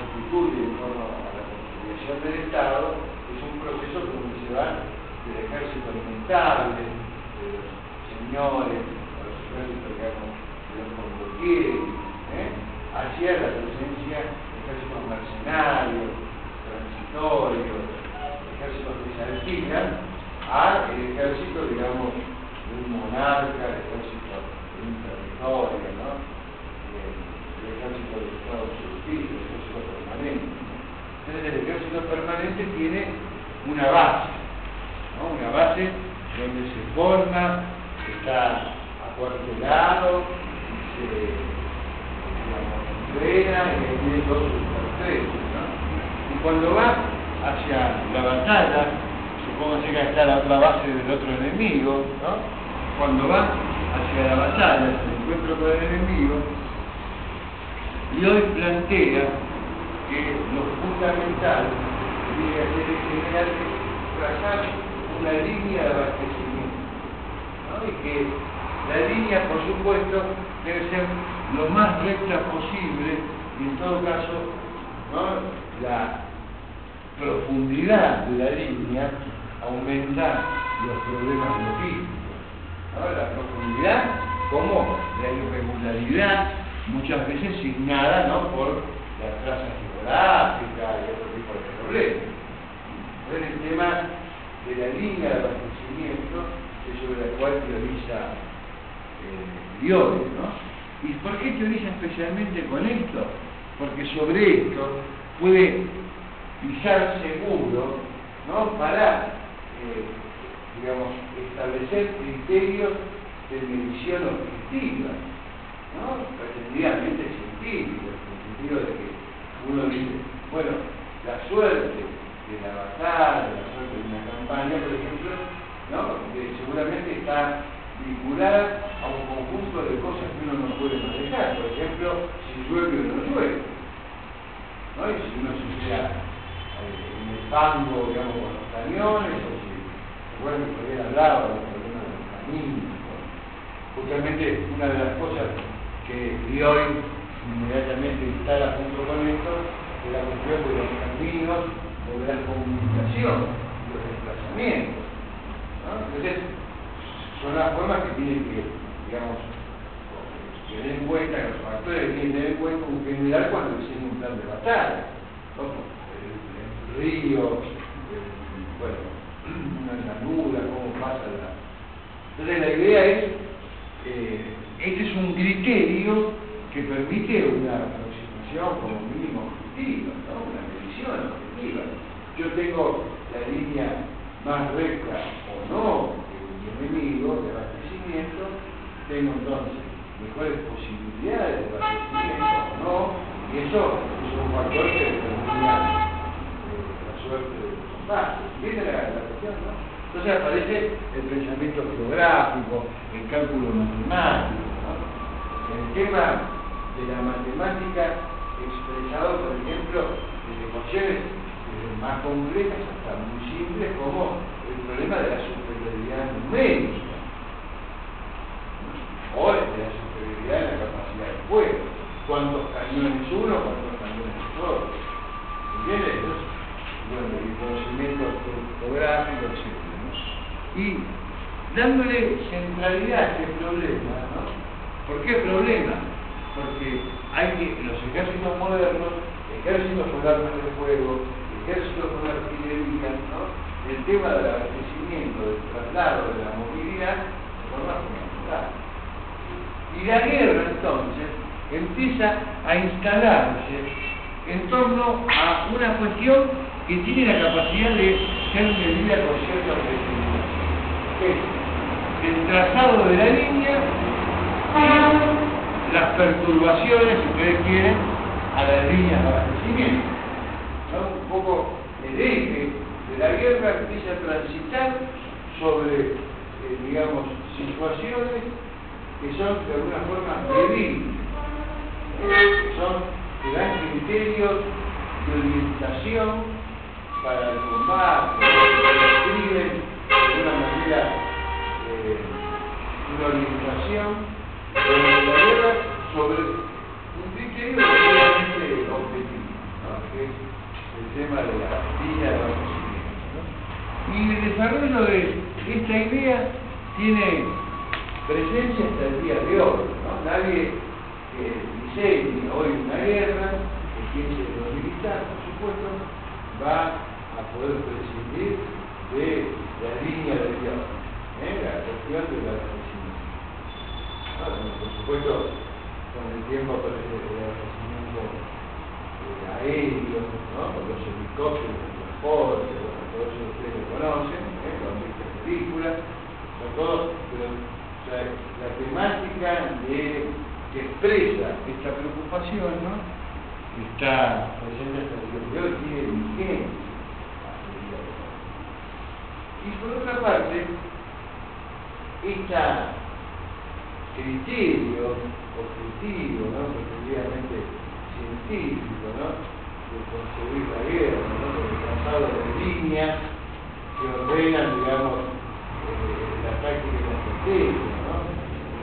constituye en torno a la consolidación del Estado, es un proceso donde se va del ejército alimentable, de los señores, a los ejércitos, digamos, de los condotieres, ¿eh? hacia la presencia de ejércitos mercenarios, transitorios, ejércitos que se alquilan, al ejército, digamos, de un monarca, el ejército de un territorio, ¿no? Eh, el ejército del Estado permanente. Entonces el ejército permanente tiene una base, ¿no? una base donde se forma, está acuartelado, se entrena y tiene todos sus pertrechos, ¿no? Y cuando va hacia la batalla, supóngase que está la base del otro enemigo. Cuando va hacia la batalla, se encuentra con el enemigo, y hoy plantea que lo fundamental general es trazar una línea de abastecimiento. ¿no? Y que la línea, por supuesto, debe ser lo más recta posible y en todo caso, ¿no? la profundidad de la línea aumenta los problemas logísticos. ¿no? La profundidad como la irregularidad muchas veces signada ¿no? por la traza geográfica y otro tipo de problemas. Entonces el tema de la línea de abastecimiento es sobre la cual teoriza eh, ¿no? ¿Y por qué teoriza especialmente con esto? Porque sobre esto puede pisar seguro, ¿no? Para, eh, digamos, establecer criterios de medición objetiva, ¿no? pretendidamente científicos, en el sentido de que uno dice, bueno, la suerte de la batalla, la suerte de una campaña, por ejemplo, ¿no? Eh, seguramente está vinculada a un conjunto de cosas que uno no puede manejar, por ejemplo, si llueve o no llueve, ¿no? y si uno se queda eh, en el fango, digamos, con los cañones, o si, recuerden que todavía hablaba del problema de los caminos, ¿no? justamente una de las cosas que hoy inmediatamente instala junto con esto es la cuestión de los caminos o de la comunicación, de los desplazamientos. Entonces, son las formas que tienen que, digamos, tener en cuenta, los factores tienen que tener en cuenta un general cuando diseña un plan de batalla. ¿no? El, río, bueno, una llanura, cómo pasa la... Entonces la idea es eh, este es un criterio que permite una aproximación como mínimo objetiva, ¿no? una medición objetiva. Yo tengo la línea más recta o no de mi enemigo de abastecimiento, tengo entonces mejores posibilidades de abastecimiento o no, y eso es un factor que determina eh, la suerte de los combates. ¿Viene la, la cuestión, no? Entonces aparece el pensamiento geográfico, el cálculo matemático, ¿no? el tema de la matemática expresado, por ejemplo, en desde más complejas hasta muy simples, como el problema de la superioridad numérica, o de la superioridad de la capacidad de fuego. ¿Cuántos cañones uno, cuántos cañones otro? ¿Entiendes? Entonces, bueno, el conocimiento topográfico, etc. Y dándole centralidad a este problema, ¿no? ¿Por qué problema? Porque hay que, los ejércitos modernos, ejércitos con armas de fuego, ejércitos con artillería, ¿no? El tema del abastecimiento, del traslado, de la movilidad, se forma fundamental. Y la guerra entonces empieza a instalarse en torno a una cuestión que tiene la capacidad de ser medida con cierta objetividad. Es el trazado de la línea y las perturbaciones, si ustedes quieren, a las líneas de abastecimiento. ¿no? Un poco el eje de la guerra empieza a transitar sobre, eh, digamos, situaciones que son de alguna forma medibles, que son, que dan criterios de orientación para el combate, describen de alguna manera eh, una orientación sobre un criterio realmente objetivo, ¿no? que es el tema de la línea de abastecimiento. ¿no? Y el desarrollo de esta idea tiene presencia hasta el día de hoy. ¿no? Nadie que diseñe hoy una guerra, que piense en lo militar, por supuesto, va a poder prescindir de la línea de Dios, ¿eh? la cuestión del abastecimiento. Por supuesto, con el tiempo aparece el abastecimiento aéreo, ¿no? los helicópteros, el transporte, bueno, todo eso ustedes lo conocen, ¿eh? lo películas, pero la temática que expresa esta preocupación, ¿no? está presente hasta el día de hoy, tiene vigencia. Y por otra parte, este criterio objetivo, ¿no? efectivamente científico, ¿no? de construir la guerra, ¿no? el trazado de líneas que ordenan, digamos, eh, la táctica y la estrategia. ¿no?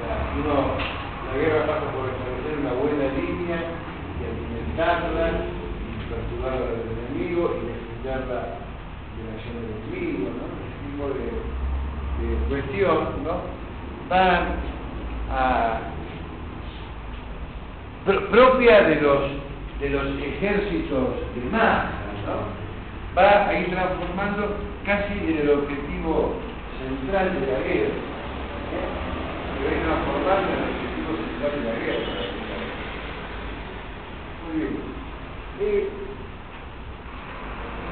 La, uno, la guerra pasa por establecer una buena línea y alimentarla y perturbarla del enemigo y defenderla de la acción del enemigo, ¿no? ese tipo de, de cuestión, ¿no? van propia de los, de los ejércitos de masa, va a ir transformando casi en el objetivo central de la guerra. ¿eh? Se va a ir transformando en el objetivo central de la guerra. Muy bien. Eh,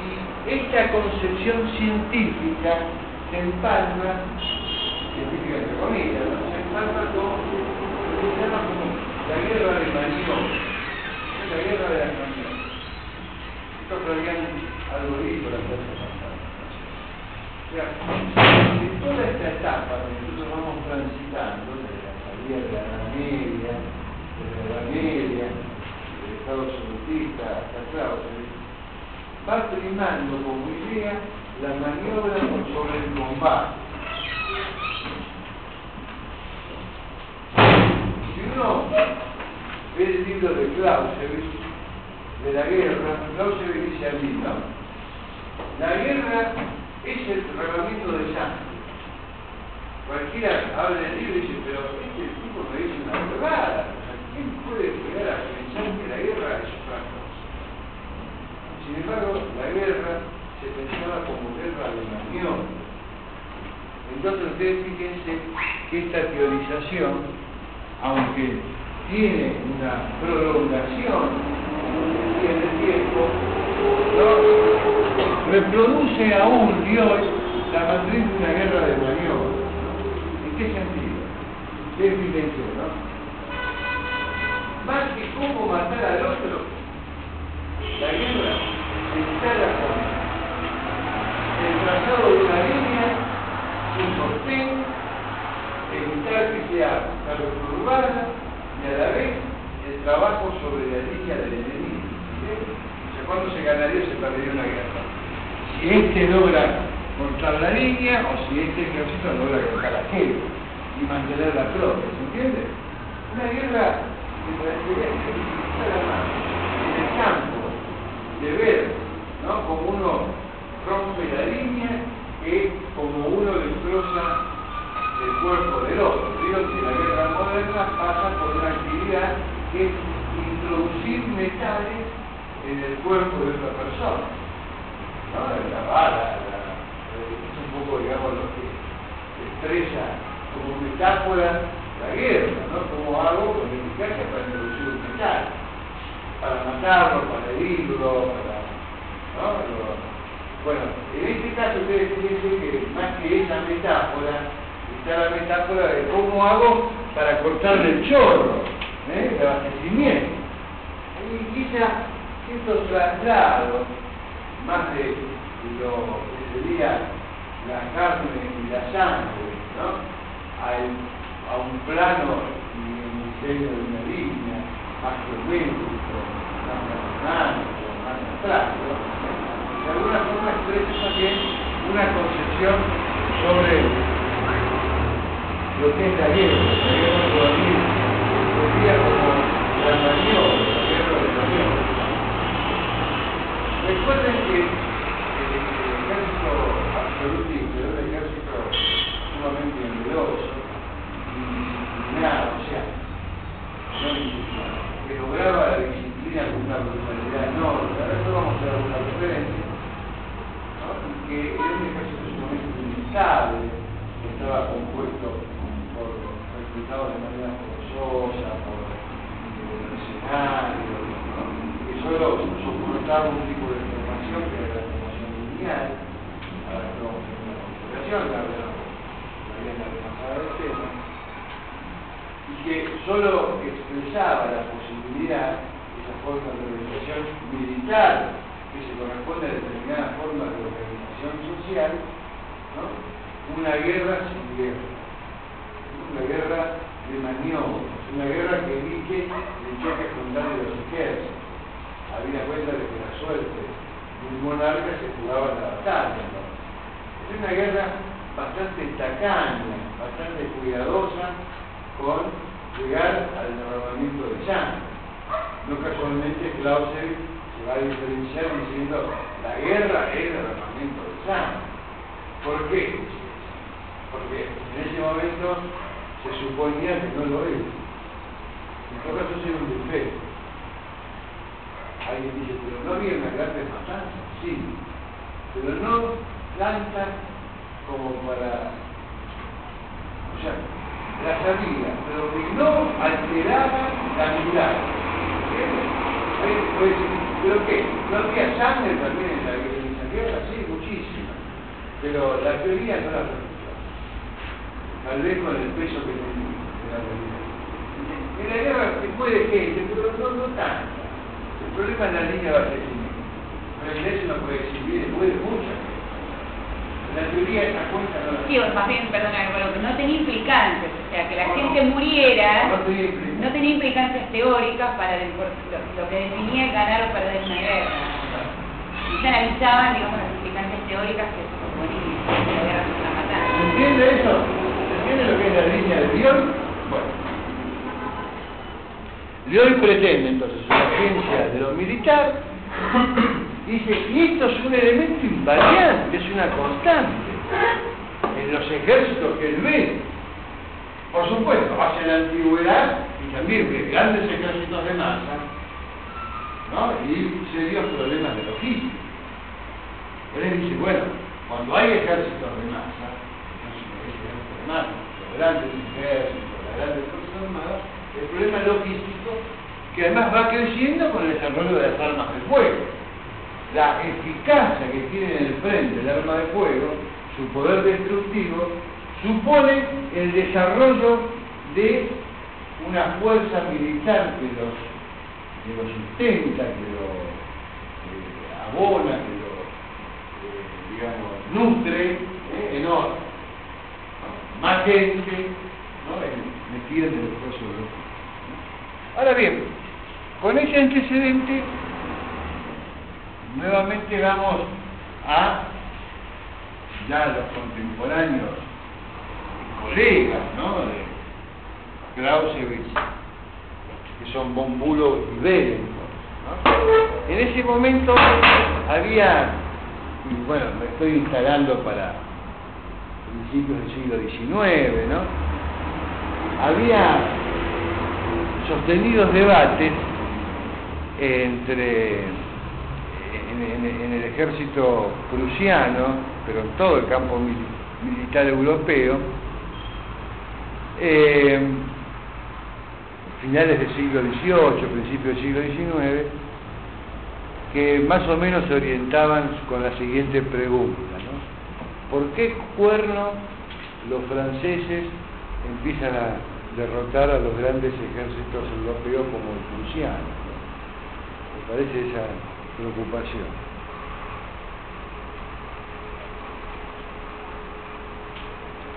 y esta concepción científica se empalma, científica entre comillas, ¿no? se empalma con se llama como la guerra de maniobra, es la guerra de las maniobras. Esto lo habían algoritmo la clase pasada. O sea, de toda esta etapa que nosotros vamos transitando, desde la salida de Media, desde la Edad Media, del Estado absolutista hasta Clausewitz, va primando como idea la maniobra sobre el combate. Uno ve el libro de Clausewitz, de la guerra, Clausewitz dice allí, ¿no? La guerra es el reglamento de sangre. Cualquiera habla del libro y dice, pero este tipo me dice una verdad. ¿Quién puede llegar a pensar que la guerra es otra cosa? Sin embargo, la guerra se pensaba como guerra de maniobra. Entonces ustedes fíjense que esta teorización, aunque tiene una prolongación en el tiempo, reproduce aún hoy la matriz de una guerra de maniobra. ¿En qué sentido? ¿Qué evidencia, no? Más que cómo matar al otro, la guerra se instala con el trazado de una línea, un sostén, evitar que sea urbana y a la vez el trabajo sobre la línea del enemigo. ¿sí? O sea, ¿cuándo se ganaría o se perdería una guerra? Si este logra la línea o si este ejército logra cortar aquel y mantener la tropa, ¿se entiende? Una guerra en el campo de ver ¿no? como uno rompe la línea que como uno destroza el cuerpo del otro. Digo que la guerra moderna pasa por una actividad que es introducir metales en el cuerpo de otra persona. ¿no? La bala, es poco, digamos, lo que expresa como metáfora la guerra, ¿no? Como hago con eficacia para introducir un metal, para matarlo, para herirlo, para, ¿no? Lo- bueno, en este caso ustedes fíjense que más que esa metáfora, está la metáfora de cómo hago para cortarle el chorro, ¿eh? el abastecimiento. Y quizá estos traslados más de lo que sería la carne y la sangre, ¿no? a un plano y el misterio de una línea más geométrico, más matemático, más abstracto, de alguna forma expresa también una concepción sobre lo que es la guerra, la guerra todavía como la maniobra, la guerra de la guerra. Recuerden que ejército absolutista era un ejército sumamente numeroso y disciplinado, o sea, no disciplinado, que lograba la disciplina con una brutalidad enorme. Ahora esto vamos a dar una referencia, ¿no? y que era un ejército sumamente inestable, que estaba compuesto por reclutados de manera forzosa, por mercenarios, ¿no? que solo soportaba un tipo de formación que era la formación lineal, en una configuración, la verdad, la el y que solo expresaba la posibilidad, esa forma de organización militar, que se corresponde a determinada forma de organización social, ¿no? una guerra sin guerra, una guerra de maniobras, una guerra que evite el choque frontal de los ejércitos. Había cuenta de que la suerte de un monarca se jugaba en la batalla. ¿no? Es una guerra bastante tacaña, bastante cuidadosa con llegar al derramamiento de sangre. No casualmente Clausewitz se va a diferenciar diciendo la guerra es derramamiento de sangre. ¿Por qué? Porque en ese momento se suponía que no lo es. En todo caso sería un defecto. Alguien dice, pero no había una grande matanza, sí, pero no tanta como para... O sea, la sabía, pero que no alteraba la mirada. Pues, ¿Pero qué? ¿No había sangre también en la, en guerra? Sí, muchísima. Pero la teoría no la permitió. Tal vez con el peso que tenía la realidad. En la guerra se puede gente, pero no, no tanto. El problema es la línea de abastecimiento. Pero en eso no puede existir, puede muchas la teoría esa cuenta no la Sí, o más bien, perdona, pero que no tenía implicancias, o sea, que la gente muriera, No tenía implicancias. no tenía implicancias teóricas para el- lo, lo que definía ganar o perder una guerra. Y se analizaban, digamos, las implicancias teóricas que se suponían de la guerra ¿Se matanza. entiende eso? ¿Se entiende lo que es la línea de Lyon? Bueno. Lyon pretende entonces una agencia de lo militar dice, y esto es un elemento invariante, es una constante en los ejércitos que él ve. Por supuesto, hacia la antigüedad y también ve grandes ejércitos de masa, ¿no? Y serios problemas de logística. Él dice, bueno, cuando hay ejércitos de masa, ejércitos de masa, los grandes ejércitos, las grandes fuerzas armadas, el problema logístico que además va creciendo con el desarrollo de las armas de fuego la eficacia que tiene en el frente el arma de fuego, su poder destructivo, supone el desarrollo de una fuerza militar que los, que lo sustenta, que lo eh, abona, que lo, eh, digamos, nutre, eh, enorme. ¿no? Más gente, ¿no? Metida en el esfuerzo de los Ahora bien, con ese antecedente nuevamente vamos a ya los contemporáneos colegas ¿no? de Clausewitz, que son Bombulo y Berenson. ¿no? En ese momento había, bueno, me estoy instalando para principios del siglo XIX, ¿no? había sostenidos debates entre en, el ejército prusiano, pero en todo el campo mili- militar europeo, eh, finales del siglo XVIII, principios del siglo XIX, que más o menos se orientaban con la siguiente pregunta, ¿no? ¿Por qué cuerno los franceses empiezan a derrotar a los grandes ejércitos europeos como el prusiano? Me parece esa preocupación.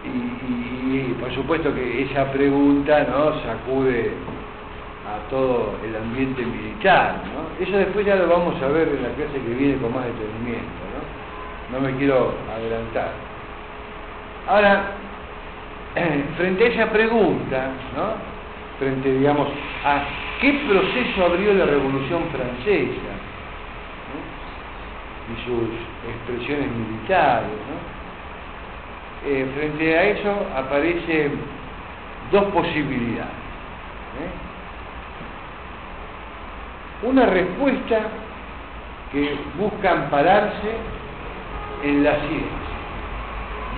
Y, por supuesto que esa pregunta ¿no? sacude a todo el ambiente militar. ¿no? Eso después ya lo vamos a ver en la clase que viene con más detenimiento. No, no me quiero adelantar. Ahora, frente a esa pregunta, ¿no? frente, digamos, a qué proceso abrió la Revolución Francesa, y sus expresiones militares, eh, frente a eso aparecen dos posibilidades. ¿eh? Una respuesta que busca ampararse en la ciencia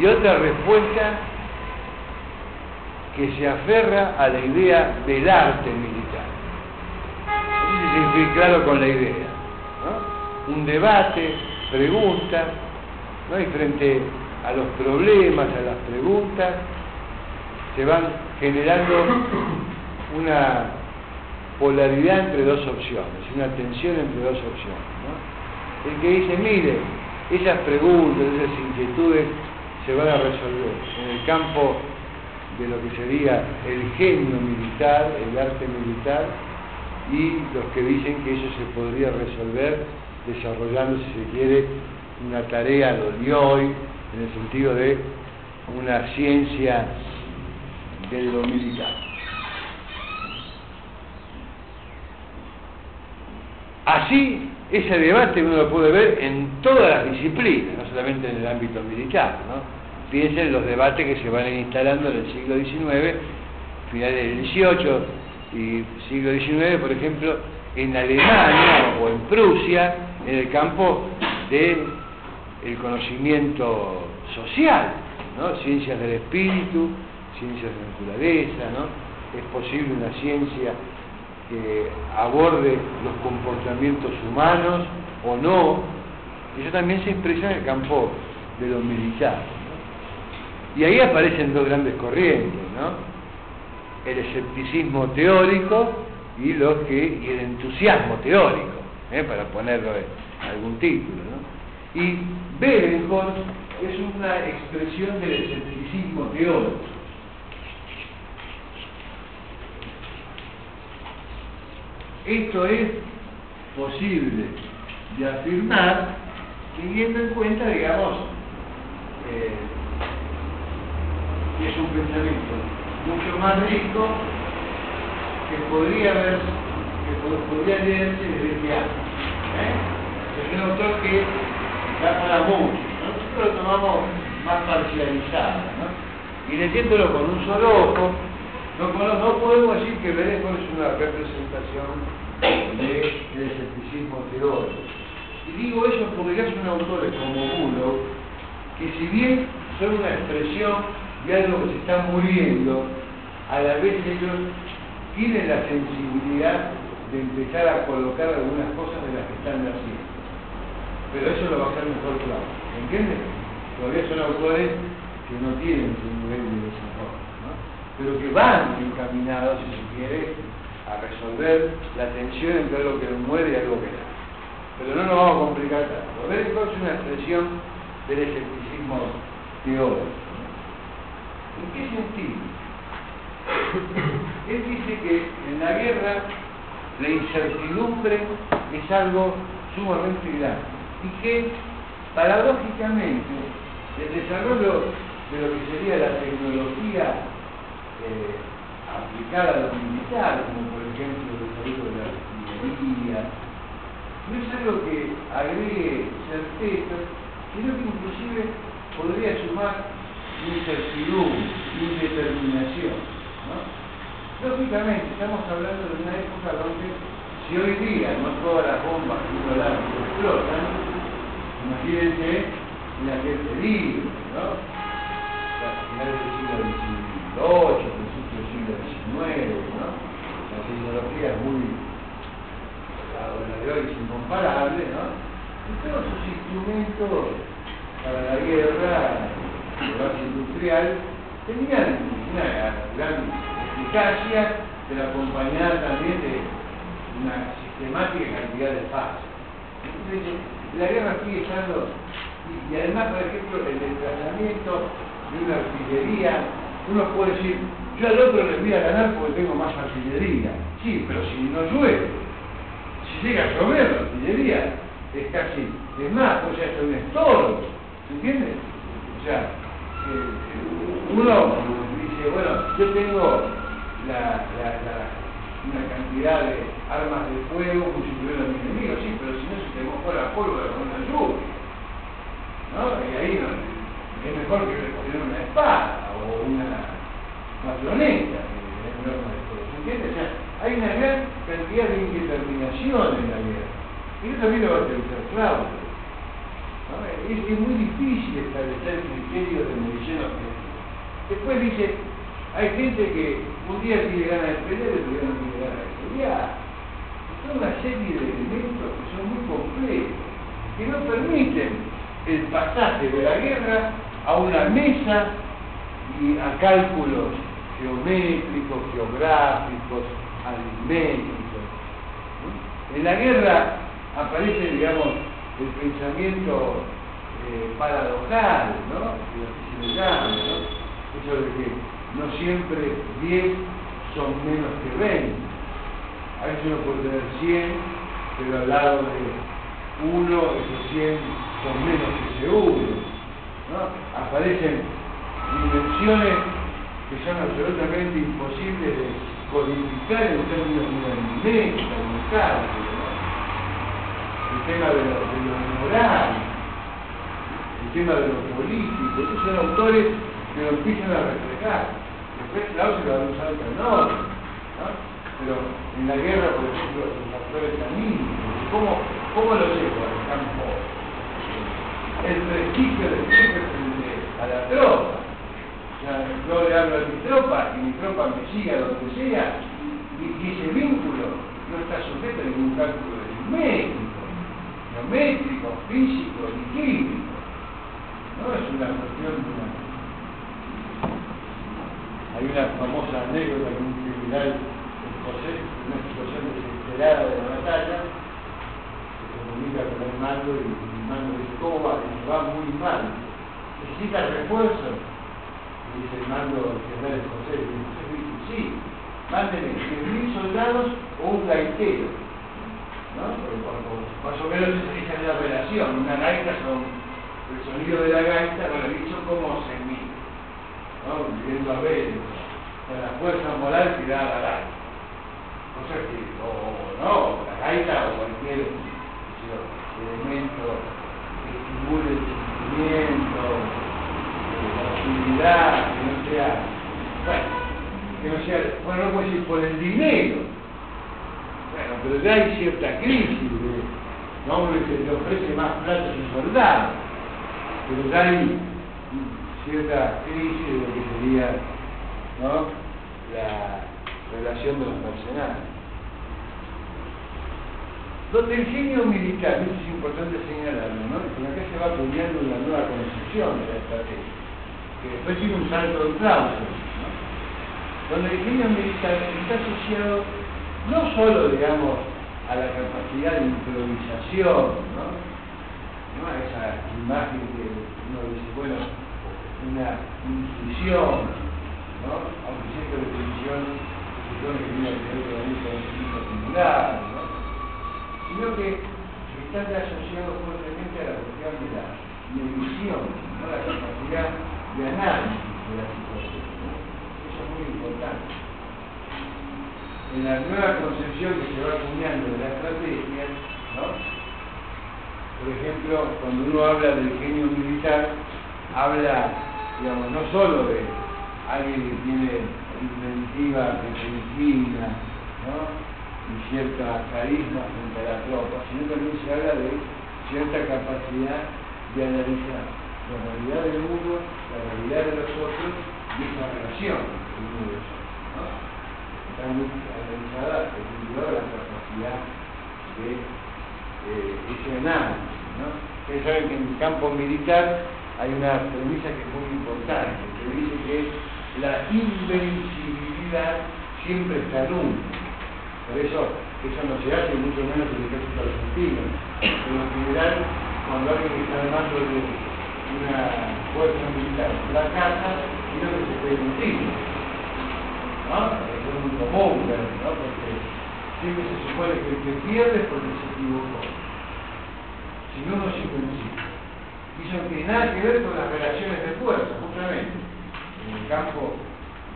y otra respuesta que se aferra a la idea del arte militar. No sé si claro con la idea. Un debate, preguntas, ¿no? y frente a los problemas, a las preguntas, se van generando una polaridad entre dos opciones, una tensión entre dos opciones. El que dice, mire, esas preguntas, esas inquietudes se van a resolver en el campo de lo que sería el genio militar, el arte militar, y los que dicen que eso se podría resolver desarrollando, si se quiere, una tarea lo de hoy, en el sentido de una ciencia de lo militar. Así, ese debate uno lo puede ver en todas las disciplinas, no solamente en el ámbito militar. ¿no? Piensen en los debates que se van instalando en el siglo XIX, finales del XVIII y siglo XIX, por ejemplo, en Alemania o en Prusia, en el campo del el conocimiento social, ¿no? ciencias del espíritu, ciencias de naturaleza, ¿no? es posible una ciencia que aborde los comportamientos humanos o no, eso también se expresa en el campo de lo militar. Y ahí aparecen dos grandes corrientes, ¿no? El escepticismo teórico y el entusiasmo teórico, ¿eh? para ponerlo en algún título, ¿no? Y Berenhorst es una expresión del escepticismo teórico. Esto es posible de afirmar teniendo en cuenta, digamos, eh, que es un pensamiento mucho más rico que podría haber, que podría leerse desde año. ¿eh? Es un autor que da para mucho, nosotros lo tomamos más parcializado, ¿no? y leyéndolo con un solo ojo, no, podemos decir que Berenco es una representación del escepticismo teórico. Y digo eso porque ya son autores como Bulo, que si bien son una expresión de algo que se está muriendo, a la vez ellos tienen la sensibilidad de empezar a colocar algunas cosas de las que están haciendo. Pero eso lo va a hacer mejor claro. ¿Entiendes? Todavía son autores que no tienen su nivel de desarrollo pero que van encaminados, si se quiere, a resolver la tensión entre algo que muere y algo que no. Pero no nos vamos a complicar tanto. Ver es una expresión del escepticismo teórico. ¿En qué sentido? Él dice que en la guerra la incertidumbre es algo sumamente grande y que paradójicamente el desarrollo de lo que sería la tecnología eh, aplicada a lo militar, como por ejemplo el desarrollo de la artillería, no es algo que agregue certeza, sino que inclusive podría sumar incertidumbre, indeterminación. Lógicamente, estamos hablando de una época donde si hoy día no todas las bombas que lanza explotan, imagínense en la que peligro, ¿no? A finales del siglo. XVIII, principios del siglo XIX, ¿no? La tecnología es muy, la de hoy es incomparable, ¿no? Y todos sus instrumentos para la guerra, de base industrial, tenían una gran eficacia, pero acompañada también de una sistemática cantidad de fases. Entonces, la guerra sigue estando, y, además, por ejemplo, el desplazamiento de una artillería, uno puede decir, yo al otro le voy a ganar porque tengo más artillería. Sí, pero si no llueve, si llega a llover la artillería, es casi, es más, pues ya es un estorbo, ¿se? O sea, eh, uno dice, bueno, yo tengo la, la, la, una cantidad de armas de fuego superior a mi enemigo, sí, pero si no se te mojó la pólvora con la lluvia, ¿no? Y ahí es mejor que tener una espada o una bayoneta que un arma de fuego, ¿se entiende? O sea, hay una gran cantidad de indeterminación en la guerra. Y eso también lo va a utilizar Claudio. ¿no? Es, es, muy difícil establecer criterios de munición objetiva. Después dice, hay gente que un día tiene ganas de pelear y otro día no tiene ganas de pelear. Son una serie de elementos que son muy complejos, que no permiten el pasaje de la guerra a una mesa y a cálculos geométricos, geográficos, aritméticos. En la guerra aparece, digamos, el pensamiento eh, paradojal, ¿no? Que se le llama. Eso de que no siempre 10 son menos que 20. A veces uno puede tener 100, pero al lado de uno, esos 100 son menos que ese uno. ¿no? Aparecen dimensiones que son absolutamente imposibles de codificar en términos de alimento, de cálculo. ¿no? El tema de lo, de lo moral, el tema de lo político, esos son autores que lo empiezan a reflejar. Después, lo va a usar otro nombre, ¿no? Pero en la guerra, por ejemplo, los factores anímicos, ¿cómo, cómo lo llevo al campo? El prestigio del jefe frente a la tropa. O sea, yo le hablo a mi tropa y mi tropa me siga donde sea, y, y ese vínculo no está sujeto a ningún cálculo aritmético, geométrico, físico ni químico. No es una cuestión de una hay una famosa anécdota de un criminal escocés, una situación desesperada de la batalla, que se comunica con el mando y el mando dice, ¿cómo va? Dice, va muy mal. ¿Necesita refuerzo? Y dice el mando general escocés, dice, sí, mándeme 10.000 soldados o un gaitero. ¿No? Porque más o menos esa es la relación. Una gaita son el sonido de la gaita, bueno, dicho como 6.000. ¿no? viviendo a ver, con la fuerza moral al aire. O sea que, o no, la gaita o cualquier elemento que estimule el sentimiento, la actividad, que no sea, bueno, que no sea, bueno, no puedo decir por el dinero. Bueno, pero ya hay cierta crisis de, no hombre que le ofrece más plata su soldado, pero ya hay cierta crisis de lo que sería ¿no? la relación de los mercenarios. Donde el genio militar, esto es importante señalarlo, ¿no? porque acá se va acuñando una nueva concepción de la estrategia, que después tiene un salto de cláusulas, ¿no? donde el genio militar está asociado no solo, digamos, a la capacidad de improvisación, ¿no? ¿no? a esa imagen que uno dice, bueno, una intuición, ¿no? aunque siempre la intuición se supone que tiene que ver con ¿no? sino que están asociados fuertemente a la cuestión de la medición, ¿no? la capacidad de análisis de la situación. Eso es muy importante. En la nueva concepción que se va acuñando de la estrategia, ¿no? por ejemplo, cuando uno habla del genio militar, habla, digamos, no solo de alguien que tiene inventiva repentina, ¿no? y cierta carisma frente a la tropa, sino también se habla de cierta capacidad de analizar la realidad del mundo, la realidad de los otros y esa relación entre uno y otro. ¿no? Está muy analizada, la capacidad de eh, ese análisis. ¿no? Ustedes saben que en el campo militar hay una premisa que es muy importante, que dice que la invencibilidad siempre está nunca. Por eso, eso no se hace, mucho menos en el ejército argentino. Pero en general, cuando alguien está al mando de una fuerza militar fracasa, sino que se un tiro. ¿No? Es muy común, ¿no? Porque siempre se supone que el que pierde es porque se equivocó. Si no, no se consigue. No tiene nada que ver con las relaciones de fuerza, justamente. En el campo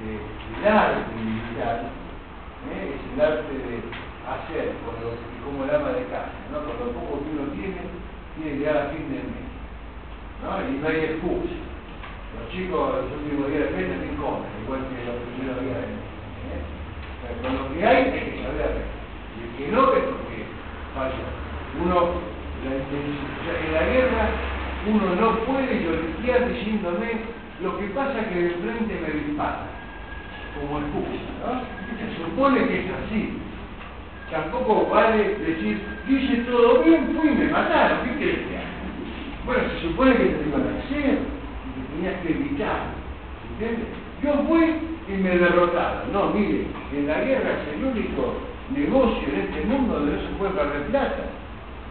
de, del arte militar, ¿eh? es el arte de hacer con como el ama de casa, ¿no? con lo poco que uno tiene, tiene que llegar a fin de mes. ¿no? Y no hay excusa. Los chicos los últimos días de fiesta se comen, igual que los primeros días de mes. ¿eh? Pero con lo que hay que saber. Y el que no es porque falla. Uno, la, en la guerra, uno no puede lloriquear diciéndome lo que pasa que de frente me dispara, como excusa, ¿no? Se supone que es así. Tampoco vale decir, yo hice todo bien, fui y me mataron, ¿qué querés que? Bueno, se supone que te iban a hacer y que tenías que evitar, ¿entiendes? Yo fui y me derrotaron. No, mire, en la guerra es el único negocio en este mundo donde no se puede perder plata.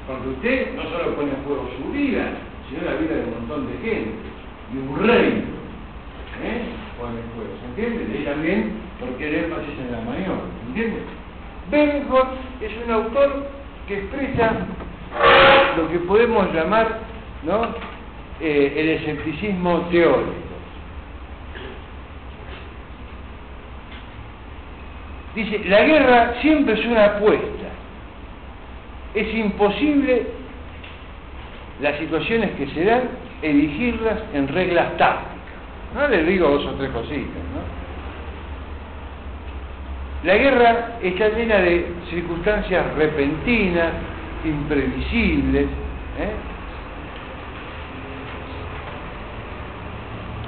Porque usted no solo pone en juego su vida, sino la vida de un montón de gente, y un reino. ¿eh? En juego, ¿se entiende? Y también porque el énfasis en la maniobra, ¿entiende? Benford es un autor que expresa lo que podemos llamar. Eh, el escepticismo teórico. Dice, la guerra siempre es una apuesta. Es imposible las situaciones que se dan, erigirlas en reglas tácticas. No les digo dos o tres cositas, ¿no? La guerra está llena de circunstancias repentinas, imprevisibles. ¿eh?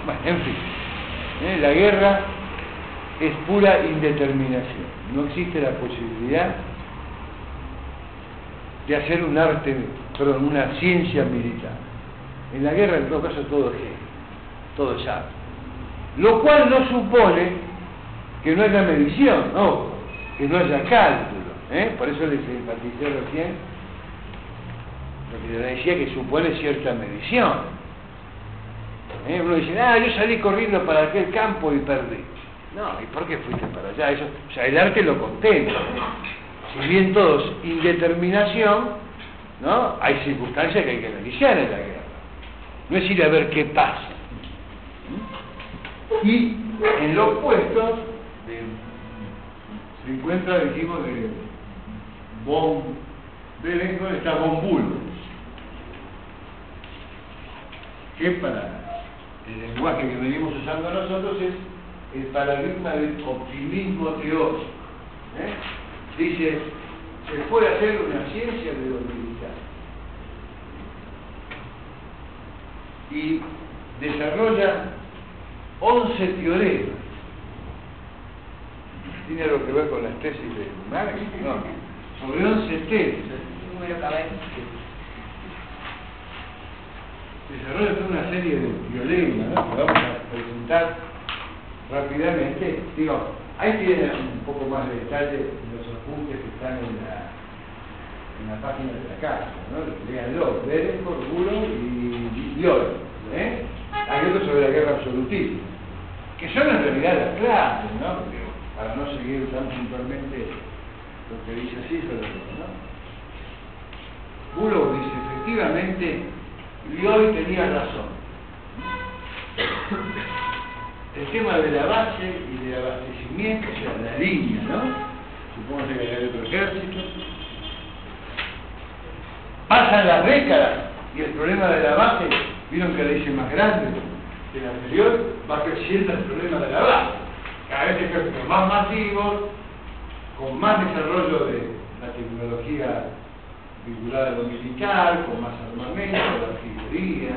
Bueno, en fin, ¿eh? la guerra es pura indeterminación. No existe la posibilidad de hacer un arte, perdón, una ciencia militar. En la guerra, en todo caso, todo es todo es arte. Lo cual no supone que no haya medición, no, que no haya cálculo. ¿eh? Por eso les enfaticé recién lo que les decía que supone cierta medición. ¿Eh? Uno dice, ah, yo salí corriendo para aquel campo y perdí. No, ¿y por qué fuiste para allá? Eso, o sea, el arte lo contempla. Si bien todos indeterminación, ¿no? Hay circunstancias que hay que analizar en la guerra. No es ir a ver qué pasa. Y en lo opuesto, se encuentra, dijimos, de Bon Berengo, está Bon que para el lenguaje que venimos usando nosotros es el paradigma del optimismo teórico. ¿eh? Dice, se puede hacer una ciencia de lo militar. Y desarrolla 11 teoremas ¿Tiene algo que ver con las tesis de Marx? No. Sobre 11 tesis. Desarrolla toda una serie de teoremas ¿no? que vamos a presentar rápidamente. Digo, ahí tienen un poco más de detalle los apuntes que están en la, en la página de la casa, ¿no? Leanlo, por Bulo y Dior, ¿eh? Hay otro sobre la guerra absolutista, que son en realidad las clases, ¿no? para no seguir tan puntualmente lo que dice así, pero no. Bullock dice, efectivamente, hoy tenía razón. El tema de la base y del abastecimiento, o sea, la línea, ¿no? Supongo que hay otro ejército. Pasan las décadas y el problema de la base, vieron que la hice más grande que la anterior, va creciendo el problema de la base cada vez ejércitos más masivos, con más desarrollo de la tecnología vinculada a lo militar, con más armamento, la artillería,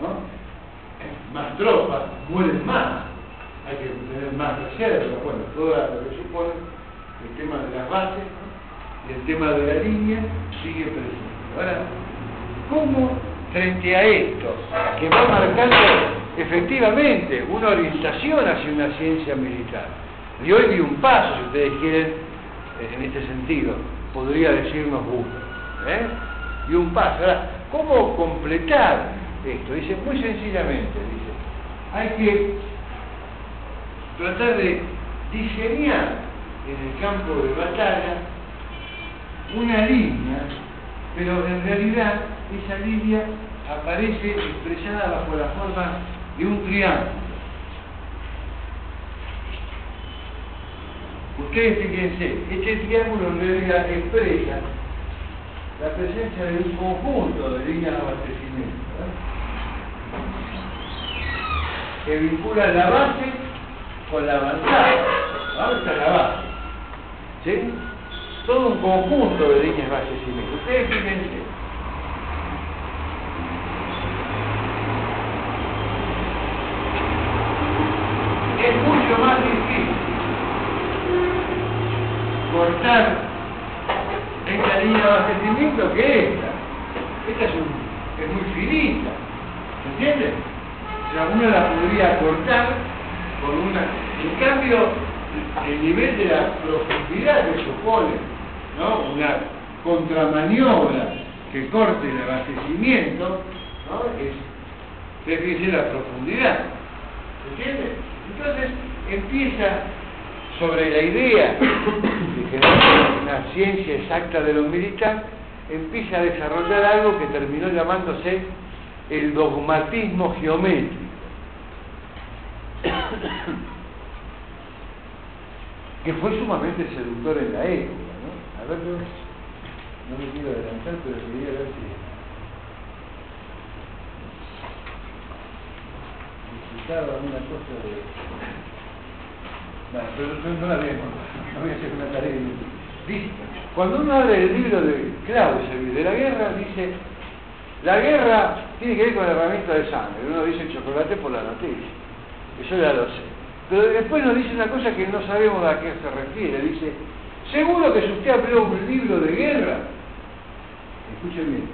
¿no? Más tropas, mueren más, hay que tener más reservas, bueno, todo lo que supone el tema de las bases y el tema de la línea sigue presente. Ahora, ¿cómo frente a esto, que va marcando efectivamente una orientación hacia una ciencia militar. Y hoy di un paso, si ustedes quieren, en este sentido, podría decirnos uno. ¿eh? Y un paso. Ahora, ¿cómo completar esto? Dice, muy sencillamente, dice, hay que tratar de diseñar en el campo de batalla una línea, pero en realidad esa línea aparece expresada bajo la forma de un triángulo. Ustedes fíjense, este triángulo en realidad expresa la presencia de un conjunto de líneas de abastecimiento que vincula la base con la avanzada. Está la base. Todo un conjunto de líneas de abastecimiento. Ustedes fíjense. Es mucho más difícil cortar esta línea de abastecimiento que esta. Esta es, un, es muy finita. ¿Se entiende? Uno la podría cortar con una... En cambio, el nivel de la profundidad que supone ¿no? una contramaniobra que corte el abastecimiento, ¿no? es, fíjense la profundidad. ¿Se entiende? Entonces empieza sobre la idea de generar una ciencia exacta de lo militar, empieza a desarrollar algo que terminó llamándose el dogmatismo geométrico. que fue sumamente seductor en la época, ¿no? A ver, no, me quiero adelantar, pero quería ver si necesitaba alguna cosa de... Bueno, pero no, la voy a no voy a una tarea inútil. Cuando uno abre el libro de Clausewitz de la guerra, dice, la guerra tiene que ver con el herramienta de sangre. Uno dice chocolate por la noticia. Eso ya lo sé. Pero después nos dice una cosa que no sabemos a qué se refiere. Dice, seguro que si usted abrió un libro de guerra, escuchen bien,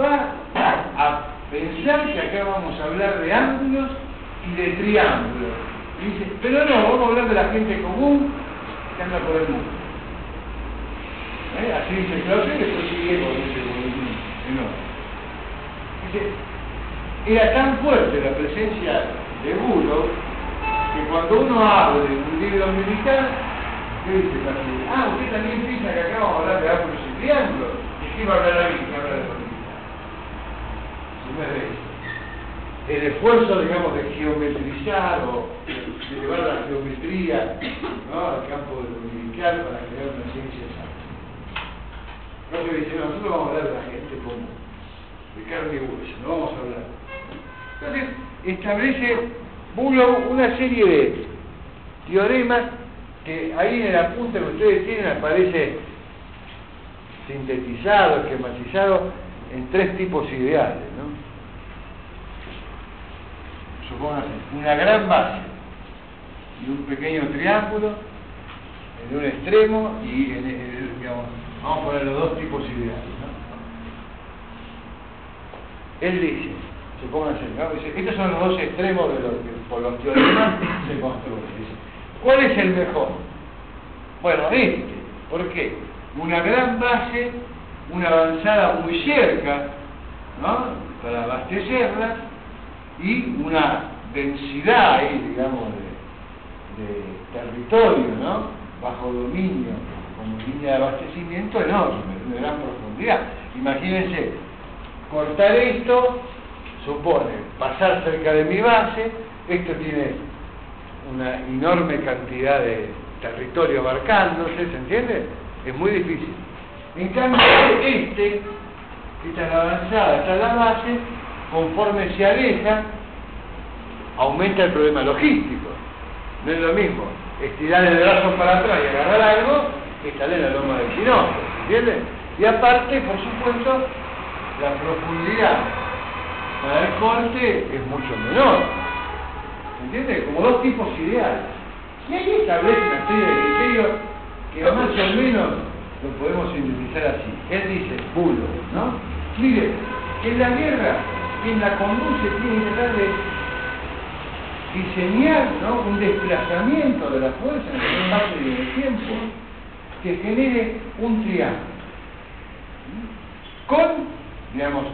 va a pensar que acá vamos a hablar de ángulos y de triángulos. Dice, pero no, vamos a hablar de la gente común que anda por el mundo. ¿Eh? Así dice y después sigue con ese volumen enorme. Era tan fuerte la presencia de Bulo que cuando uno abre un libro militar, ¿qué dice Claudio? Ah, usted también piensa que acá vamos a hablar de ángulos y triángulos. ¿Y qué va a hablar alguien que habla de militar? Si no es de eso el esfuerzo, digamos, de geometrizar o de, de llevar la geometría al campo de lo militar para crear una ciencia exacta. No se dice, no, nosotros vamos a hablar de la gente común, de carne y hueso, no vamos a hablar. Entonces, establece una serie de teoremas que ahí en el apunte que ustedes tienen aparece sintetizado, esquematizado en tres tipos ideales, ¿no? supóngase, una gran base y un pequeño triángulo en un extremo y en el, digamos, vamos a poner los dos tipos ideales. Él dice, supóngase, ¿no? dice, estos son los dos extremos de lo que por los teoremas se construyen. Dice, ¿cuál es el mejor? Bueno, este. ¿Por qué? Una gran base, una avanzada muy cerca, ¿no? Para abastecerla, y una densidad ahí, digamos, de, de territorio, ¿no? Bajo dominio, como línea de abastecimiento enorme, de gran profundidad. Imagínense, cortar esto supone pasar cerca de mi base, esto tiene una enorme cantidad de territorio abarcándose, ¿se entiende? Es muy difícil. En cambio, este, esta es la avanzada, esta es la base, conforme se aleja, aumenta el problema logístico. No es lo mismo estirar el brazo para atrás y agarrar algo que estar en la loma del Chinoco, ¿entiendes? Y aparte, por supuesto, la profundidad para el corte es mucho menor. ¿Entiendes? Como dos tipos ideales. Y ahí establece una serie de criterios que más o menos lo podemos sintetizar así. Él dice, bulo, ¿no? Mire, en la guerra quien la conduce tiene que tratar de diseñar ¿no? un desplazamiento de la fuerza en el espacio y en el tiempo que genere un triángulo. Con, digamos,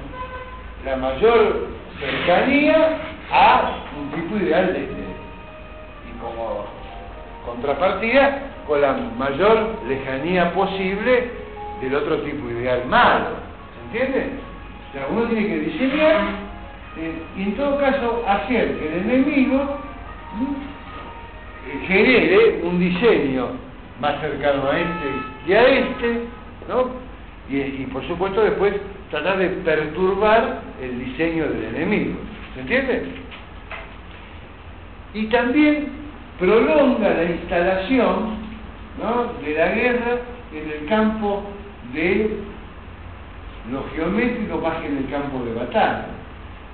la mayor cercanía a un tipo ideal de, de y como contrapartida con la mayor lejanía posible del otro tipo ideal malo. ¿Se entiende? O sea, uno tiene que diseñar eh, y en todo caso hacer que el enemigo ¿m? genere un diseño más cercano a este y a este, ¿no? Y por supuesto después tratar de perturbar el diseño del enemigo. ¿Se entiende? Y también prolonga la instalación de la guerra en el campo de lo geométrico más que en el campo de batalla.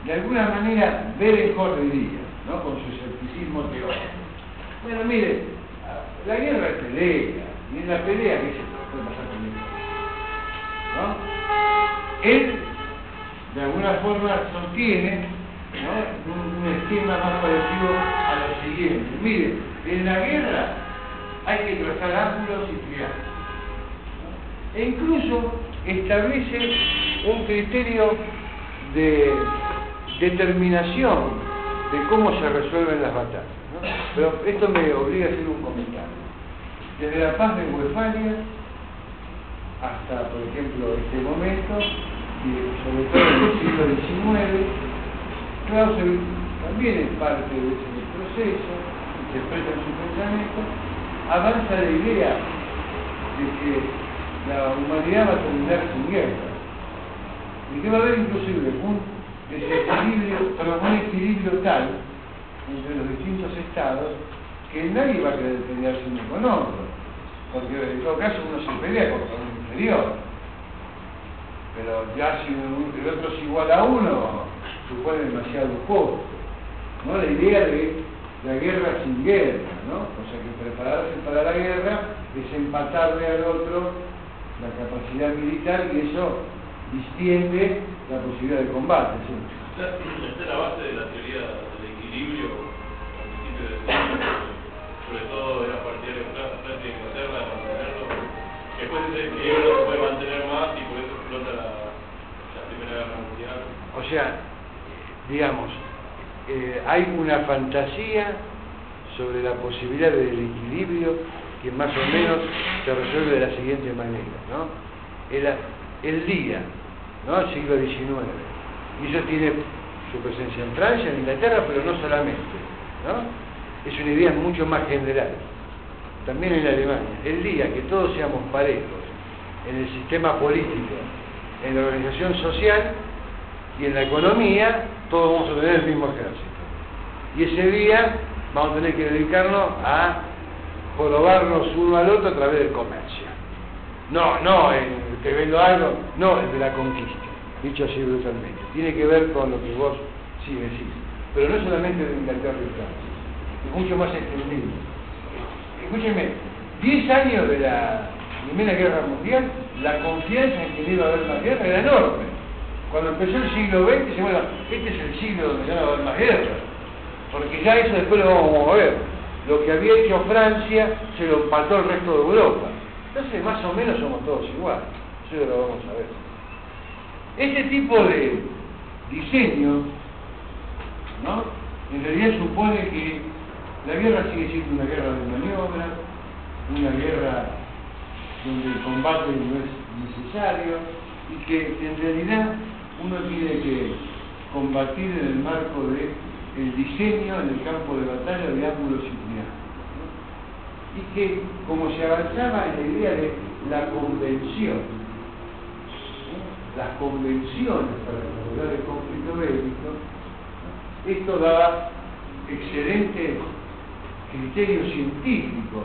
De alguna manera, Berenjor diría, ¿no? con su escepticismo teórico. Bueno, mire, la guerra es pelea, y en la pelea, ¿qué se puede pasar con esto? Él, de alguna forma, sostiene un, esquema más parecido a lo siguiente. Mire, en la guerra hay que trazar ángulos y triángulos. E incluso establece un criterio de determinación de cómo se resuelven las batallas. Pero esto me obliga a hacer un comentario. Desde la paz de Westfalia hasta, por ejemplo, este momento, y sobre todo en el siglo XIX, Clausewitz también es parte de ese proceso, en su pensamiento, avanza la idea de que la humanidad va a terminar sin guerra, y que va a haber inclusive un desequilibrio, perdón, un equilibrio tal entre los distintos estados que nadie va a querer pelearse uno con otro, porque en todo caso uno se pelea contra un pero ya si el otro es igual a uno, supone demasiado poco. ¿no? La idea de la guerra sin guerra, ¿no? O sea que prepararse para la guerra es empatarle al otro la capacidad militar y eso distiende la posibilidad de combate. ¿sí? Esta es la base de la teoría del equilibrio al principio del siglo, sobre todo era partidario de Francia y Inglaterra mantenerlo. Después ese equilibrio no se puede mantener más y por eso explota la, la Primera Guerra Mundial. O sea, digamos, eh, hay una fantasía sobre la posibilidad del equilibrio que más o menos se resuelve de la siguiente manera, ¿no? El, el día, ¿no? Siglo XIX. Y eso tiene su presencia en Francia, en Inglaterra, pero no solamente, ¿no? Es una idea mucho más general. También en Alemania. El día que todos seamos parejos en el sistema político, en la organización social y en la economía, todos vamos a tener el mismo ejército. Y ese día vamos a tener que dedicarnos a jorobarnos uno al otro a través del comercio. No, no, el, te vendo algo, no, el de la conquista, dicho así brutalmente. Tiene que ver con lo que vos sí decís. Pero no solamente de Inglaterra y Francia, es mucho más extendido. Escúcheme, 10 años de la Primera Guerra Mundial, la confianza en que iba a haber más guerra era enorme. Cuando empezó el siglo XX, dice, bueno, este es el siglo donde ya no va a haber más guerra. Porque ya eso después lo vamos a ver. Lo que había hecho Francia se lo empató el resto de Europa. Entonces, más o menos somos todos iguales. Eso lo vamos a ver. Este tipo de diseño, ¿no? En realidad supone que la guerra sigue siendo una guerra de maniobra, una guerra donde el combate no es necesario y que en realidad uno tiene que combatir en el marco de el diseño en el campo de batalla de ángulos y. Y que como se avanzaba en la idea de la convención, las convenciones para resolver el conflicto bélico, esto daba excelente criterio científico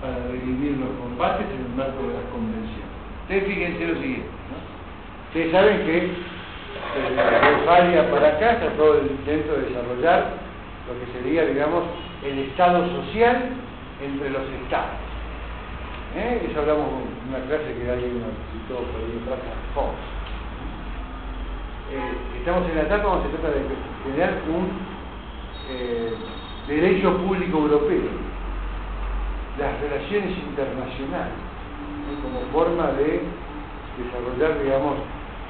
para dirimir los combates en el marco de las convenciones. Ustedes fíjense lo siguiente, ¿no? Ustedes saben que de Westfalia para acá está todo el intento de desarrollar lo que sería, digamos, el Estado social entre los Estados. ¿Eh? Eso hablamos en una clase que alguien nos citó por ahí atrás, Fox. Eh, estamos en la etapa donde se trata de generar un eh, derecho público europeo, las relaciones internacionales, como forma de desarrollar, digamos,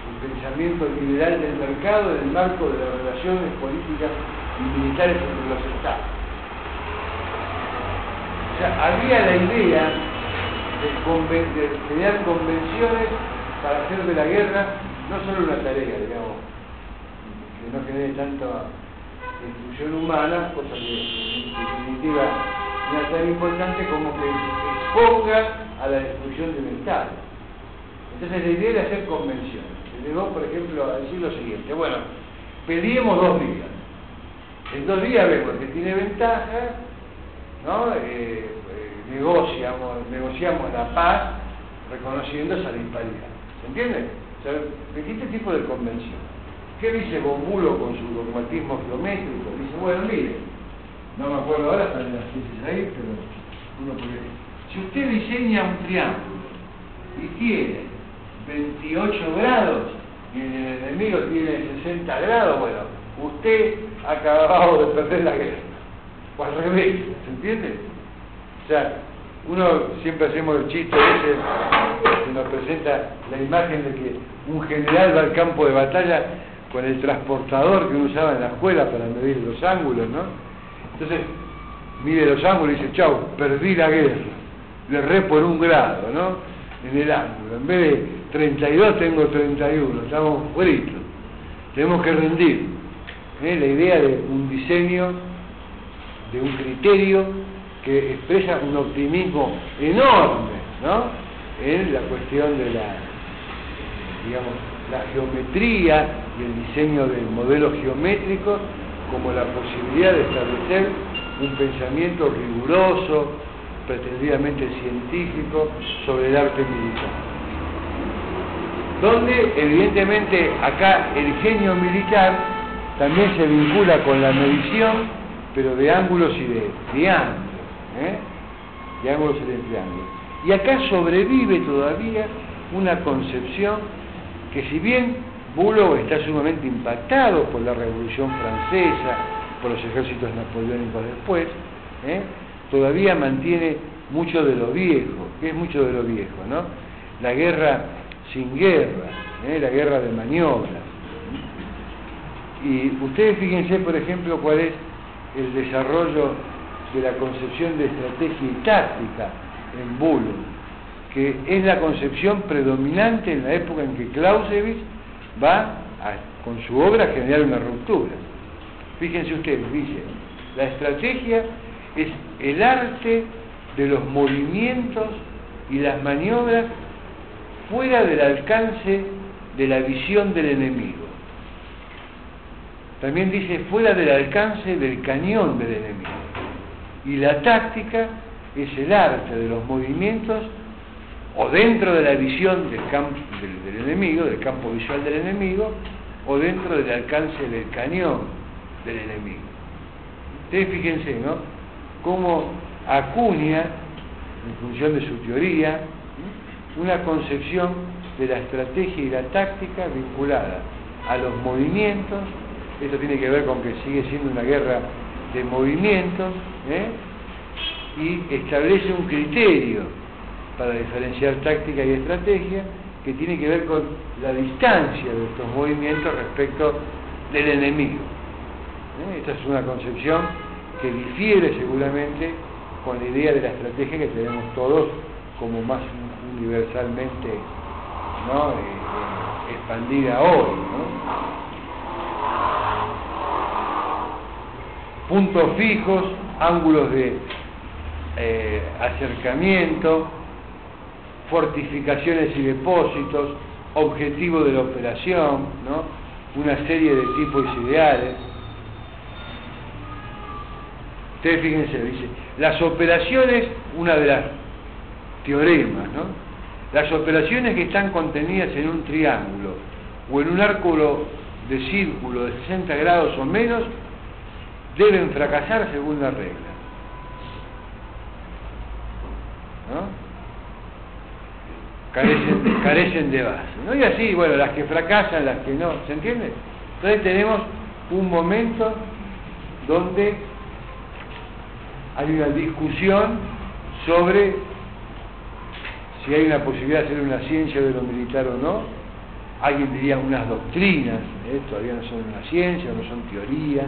el pensamiento liberal del mercado en el marco de las relaciones políticas y militares entre los estados. O sea, había la idea de, de crear convenciones para hacer de la guerra no solo una tarea, digamos, que no genere tanta destrucción humana, cosa que en definitiva no es tan importante como que exponga a la destrucción del Estado. Entonces la idea de hacer convenciones. Se llegó, por ejemplo, a decir lo siguiente, bueno, peleemos dos días. En dos días vemos que tiene ventaja, ¿no? Eh, eh, negociamos, negociamos la paz reconociendo esa disparidad. ¿Se entiende? O este tipo de convención. ¿Qué dice Bombulo con su dogmatismo geométrico? Dice, bueno, mire, no me acuerdo ahora, están las ciencias ahí, pero uno puede... Si usted diseña un triángulo y tiene 28 grados y el enemigo tiene 60 grados, bueno, usted ha acabado de perder la guerra. O al revés, ¿se entiende? O sea, uno siempre hacemos el chiste ese, que nos presenta la imagen de que un general va al campo de batalla con el transportador que uno usaba en la escuela para medir los ángulos, ¿no? Entonces, mide los ángulos y dice, chau, perdí la guerra, le re por un grado, ¿no? En el ángulo, en vez de 32 tengo 31, estamos fritos, tenemos que rendir. ¿eh? La idea de un diseño, de un criterio que expresa un optimismo enorme, ¿no? En la cuestión de la, digamos, la geometría y el diseño de modelos geométricos como la posibilidad de establecer un pensamiento riguroso, pretendidamente científico, sobre el arte militar. Donde evidentemente acá el genio militar también se vincula con la medición, pero de ángulos y de triángulos, ¿eh? de ángulos y de triángulos. Y acá sobrevive todavía una concepción que si bien Bulo está sumamente impactado por la Revolución Francesa, por los ejércitos napoleónicos después, ¿eh? todavía mantiene mucho de lo viejo. ¿Qué es mucho de lo viejo? ¿no? La guerra sin guerra, ¿eh? la guerra de maniobras. Y ustedes fíjense, por ejemplo, cuál es el desarrollo de la concepción de estrategia y táctica en Bulo, que es la concepción predominante en la época en que Clausewitz va con su obra a generar una ruptura. Fíjense ustedes, dice, la estrategia es el arte de los movimientos y las maniobras fuera del alcance de la visión del enemigo. También dice fuera del alcance del cañón del enemigo. Y la táctica es el arte de los movimientos o dentro de la visión del, campo, del, enemigo, del campo visual del enemigo, o dentro del alcance del cañón del enemigo. Ustedes fíjense, ¿no? Cómo acuña, en función de su teoría, una concepción de la estrategia y la táctica vinculada a los movimientos, esto tiene que ver con que sigue siendo una guerra de movimientos, ¿eh? y establece un criterio para diferenciar táctica y estrategia, que tiene que ver con la distancia de estos movimientos respecto del enemigo. ¿Eh? Esta es una concepción que difiere seguramente con la idea de la estrategia que tenemos todos como más universalmente ¿no? Eh, eh, expandida hoy. Puntos fijos, ángulos de acercamiento, fortificaciones y depósitos, objetivo de la operación, ¿no? una serie de tipos ideales. Ustedes fíjense, dice, las operaciones, una de las teoremas, ¿no? Las operaciones que están contenidas en un triángulo o en un arco de círculo de 60 grados o menos deben fracasar según la regla. ¿No? Carecen, carecen de base. ¿no? Y así, bueno, las que fracasan, las que no, ¿se entiende? Entonces tenemos un momento donde hay una discusión sobre si hay una posibilidad de hacer una ciencia de lo militar o no, alguien diría unas doctrinas, ¿eh? todavía no son una ciencia, no son teoría,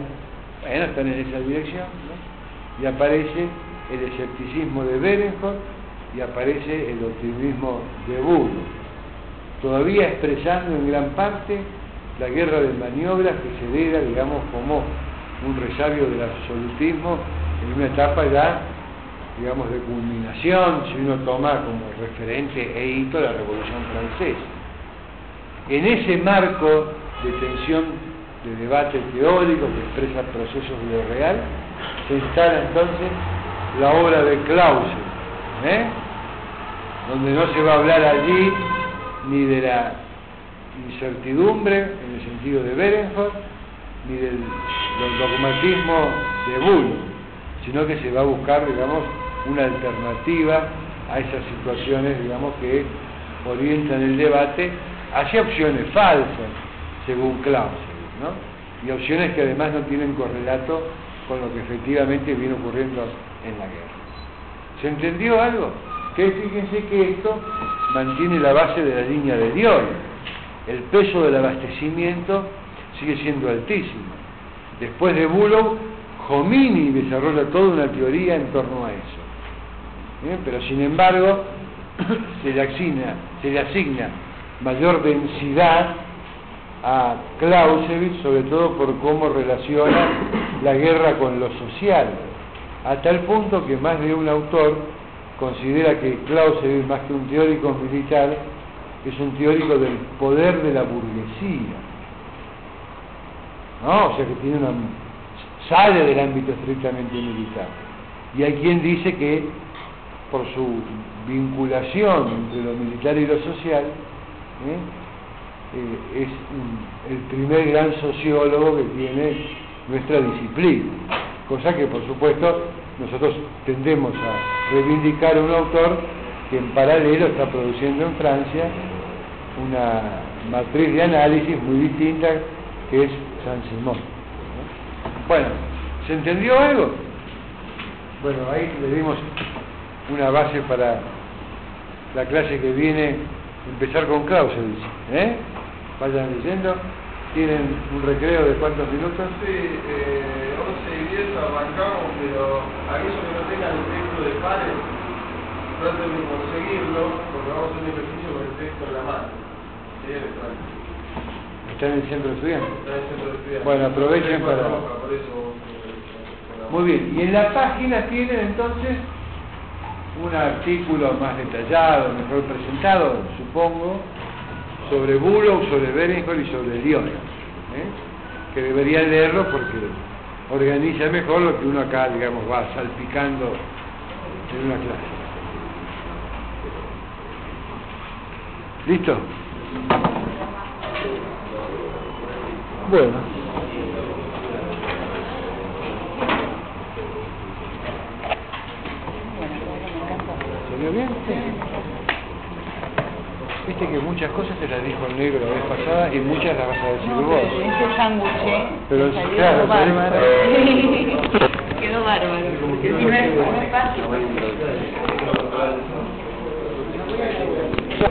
bueno, están en esa dirección, ¿no? y aparece el escepticismo de Berenford y aparece el optimismo de Bulo, todavía expresando en gran parte la guerra de maniobras que se diera, digamos, como un resabio del absolutismo en una etapa ya, digamos, de culminación, si uno toma como referente e hito la Revolución Francesa. En ese marco de tensión de debate teórico que expresa procesos de lo real, se instala entonces la obra de Clausel, ¿eh? Donde no se va a hablar allí ni de la incertidumbre en el sentido de Berenford, ni del, dogmatismo de Bull, sino que se va a buscar, digamos, una alternativa a esas situaciones, digamos, que orientan el debate hacia opciones falsas, según Clausel, ¿no? Y opciones que además no tienen correlato con lo que efectivamente viene ocurriendo en la guerra. ¿Se entendió algo? Que fíjense que esto mantiene la base de la línea de Dios. El peso del abastecimiento sigue siendo altísimo. Después de Bullock, Jomini desarrolla toda una teoría en torno a eso. Pero sin embargo, se le, asigna, se le asigna mayor densidad a Clausewitz, sobre todo por cómo relaciona la guerra con lo social, a tal punto que más de un autor considera que Clausewitz, más que un teórico militar, es un teórico del poder de la burguesía. ¿No? O sea que tiene una sale del ámbito estrictamente militar. Y hay quien dice que por su vinculación entre lo militar y lo social, ¿eh? Eh, es el primer gran sociólogo que tiene nuestra disciplina, cosa que por supuesto nosotros tendemos a reivindicar a un autor que en paralelo está produciendo en Francia una matriz de análisis muy distinta que es San Simón. Bueno, ¿se entendió algo? Bueno, ahí le dimos una base para la clase que viene, empezar con Clausewitz. ¿eh? Vayan leyendo. ¿Tienen un recreo de cuántos minutos? Sí, eh, 11 y 10 arrancamos, pero aquellos que no tengan el texto de pares, traten de conseguirlo, porque vamos a hacer un ejercicio con el texto en la mano. ¿Sí? ¿Está en el centro de estudiantes? Está en el centro de estudiantes. Bueno, aprovechen para- roja, por eso, eh, Muy bien, y en la página tienen entonces un artículo más detallado, mejor presentado, supongo, sobre Bullock, sobre Berenjol y sobre Lyon, ¿eh? que deberían leerlo porque organiza mejor lo que uno acá, digamos, va salpicando en una clase. ¿Listo? Bueno. ¿Salió bien? Sí. Viste que muchas cosas te las dijo el negro la vez pasada y muchas las vas a decir vos. Ese sándwich, eh, Pero. Quedó bárbaro.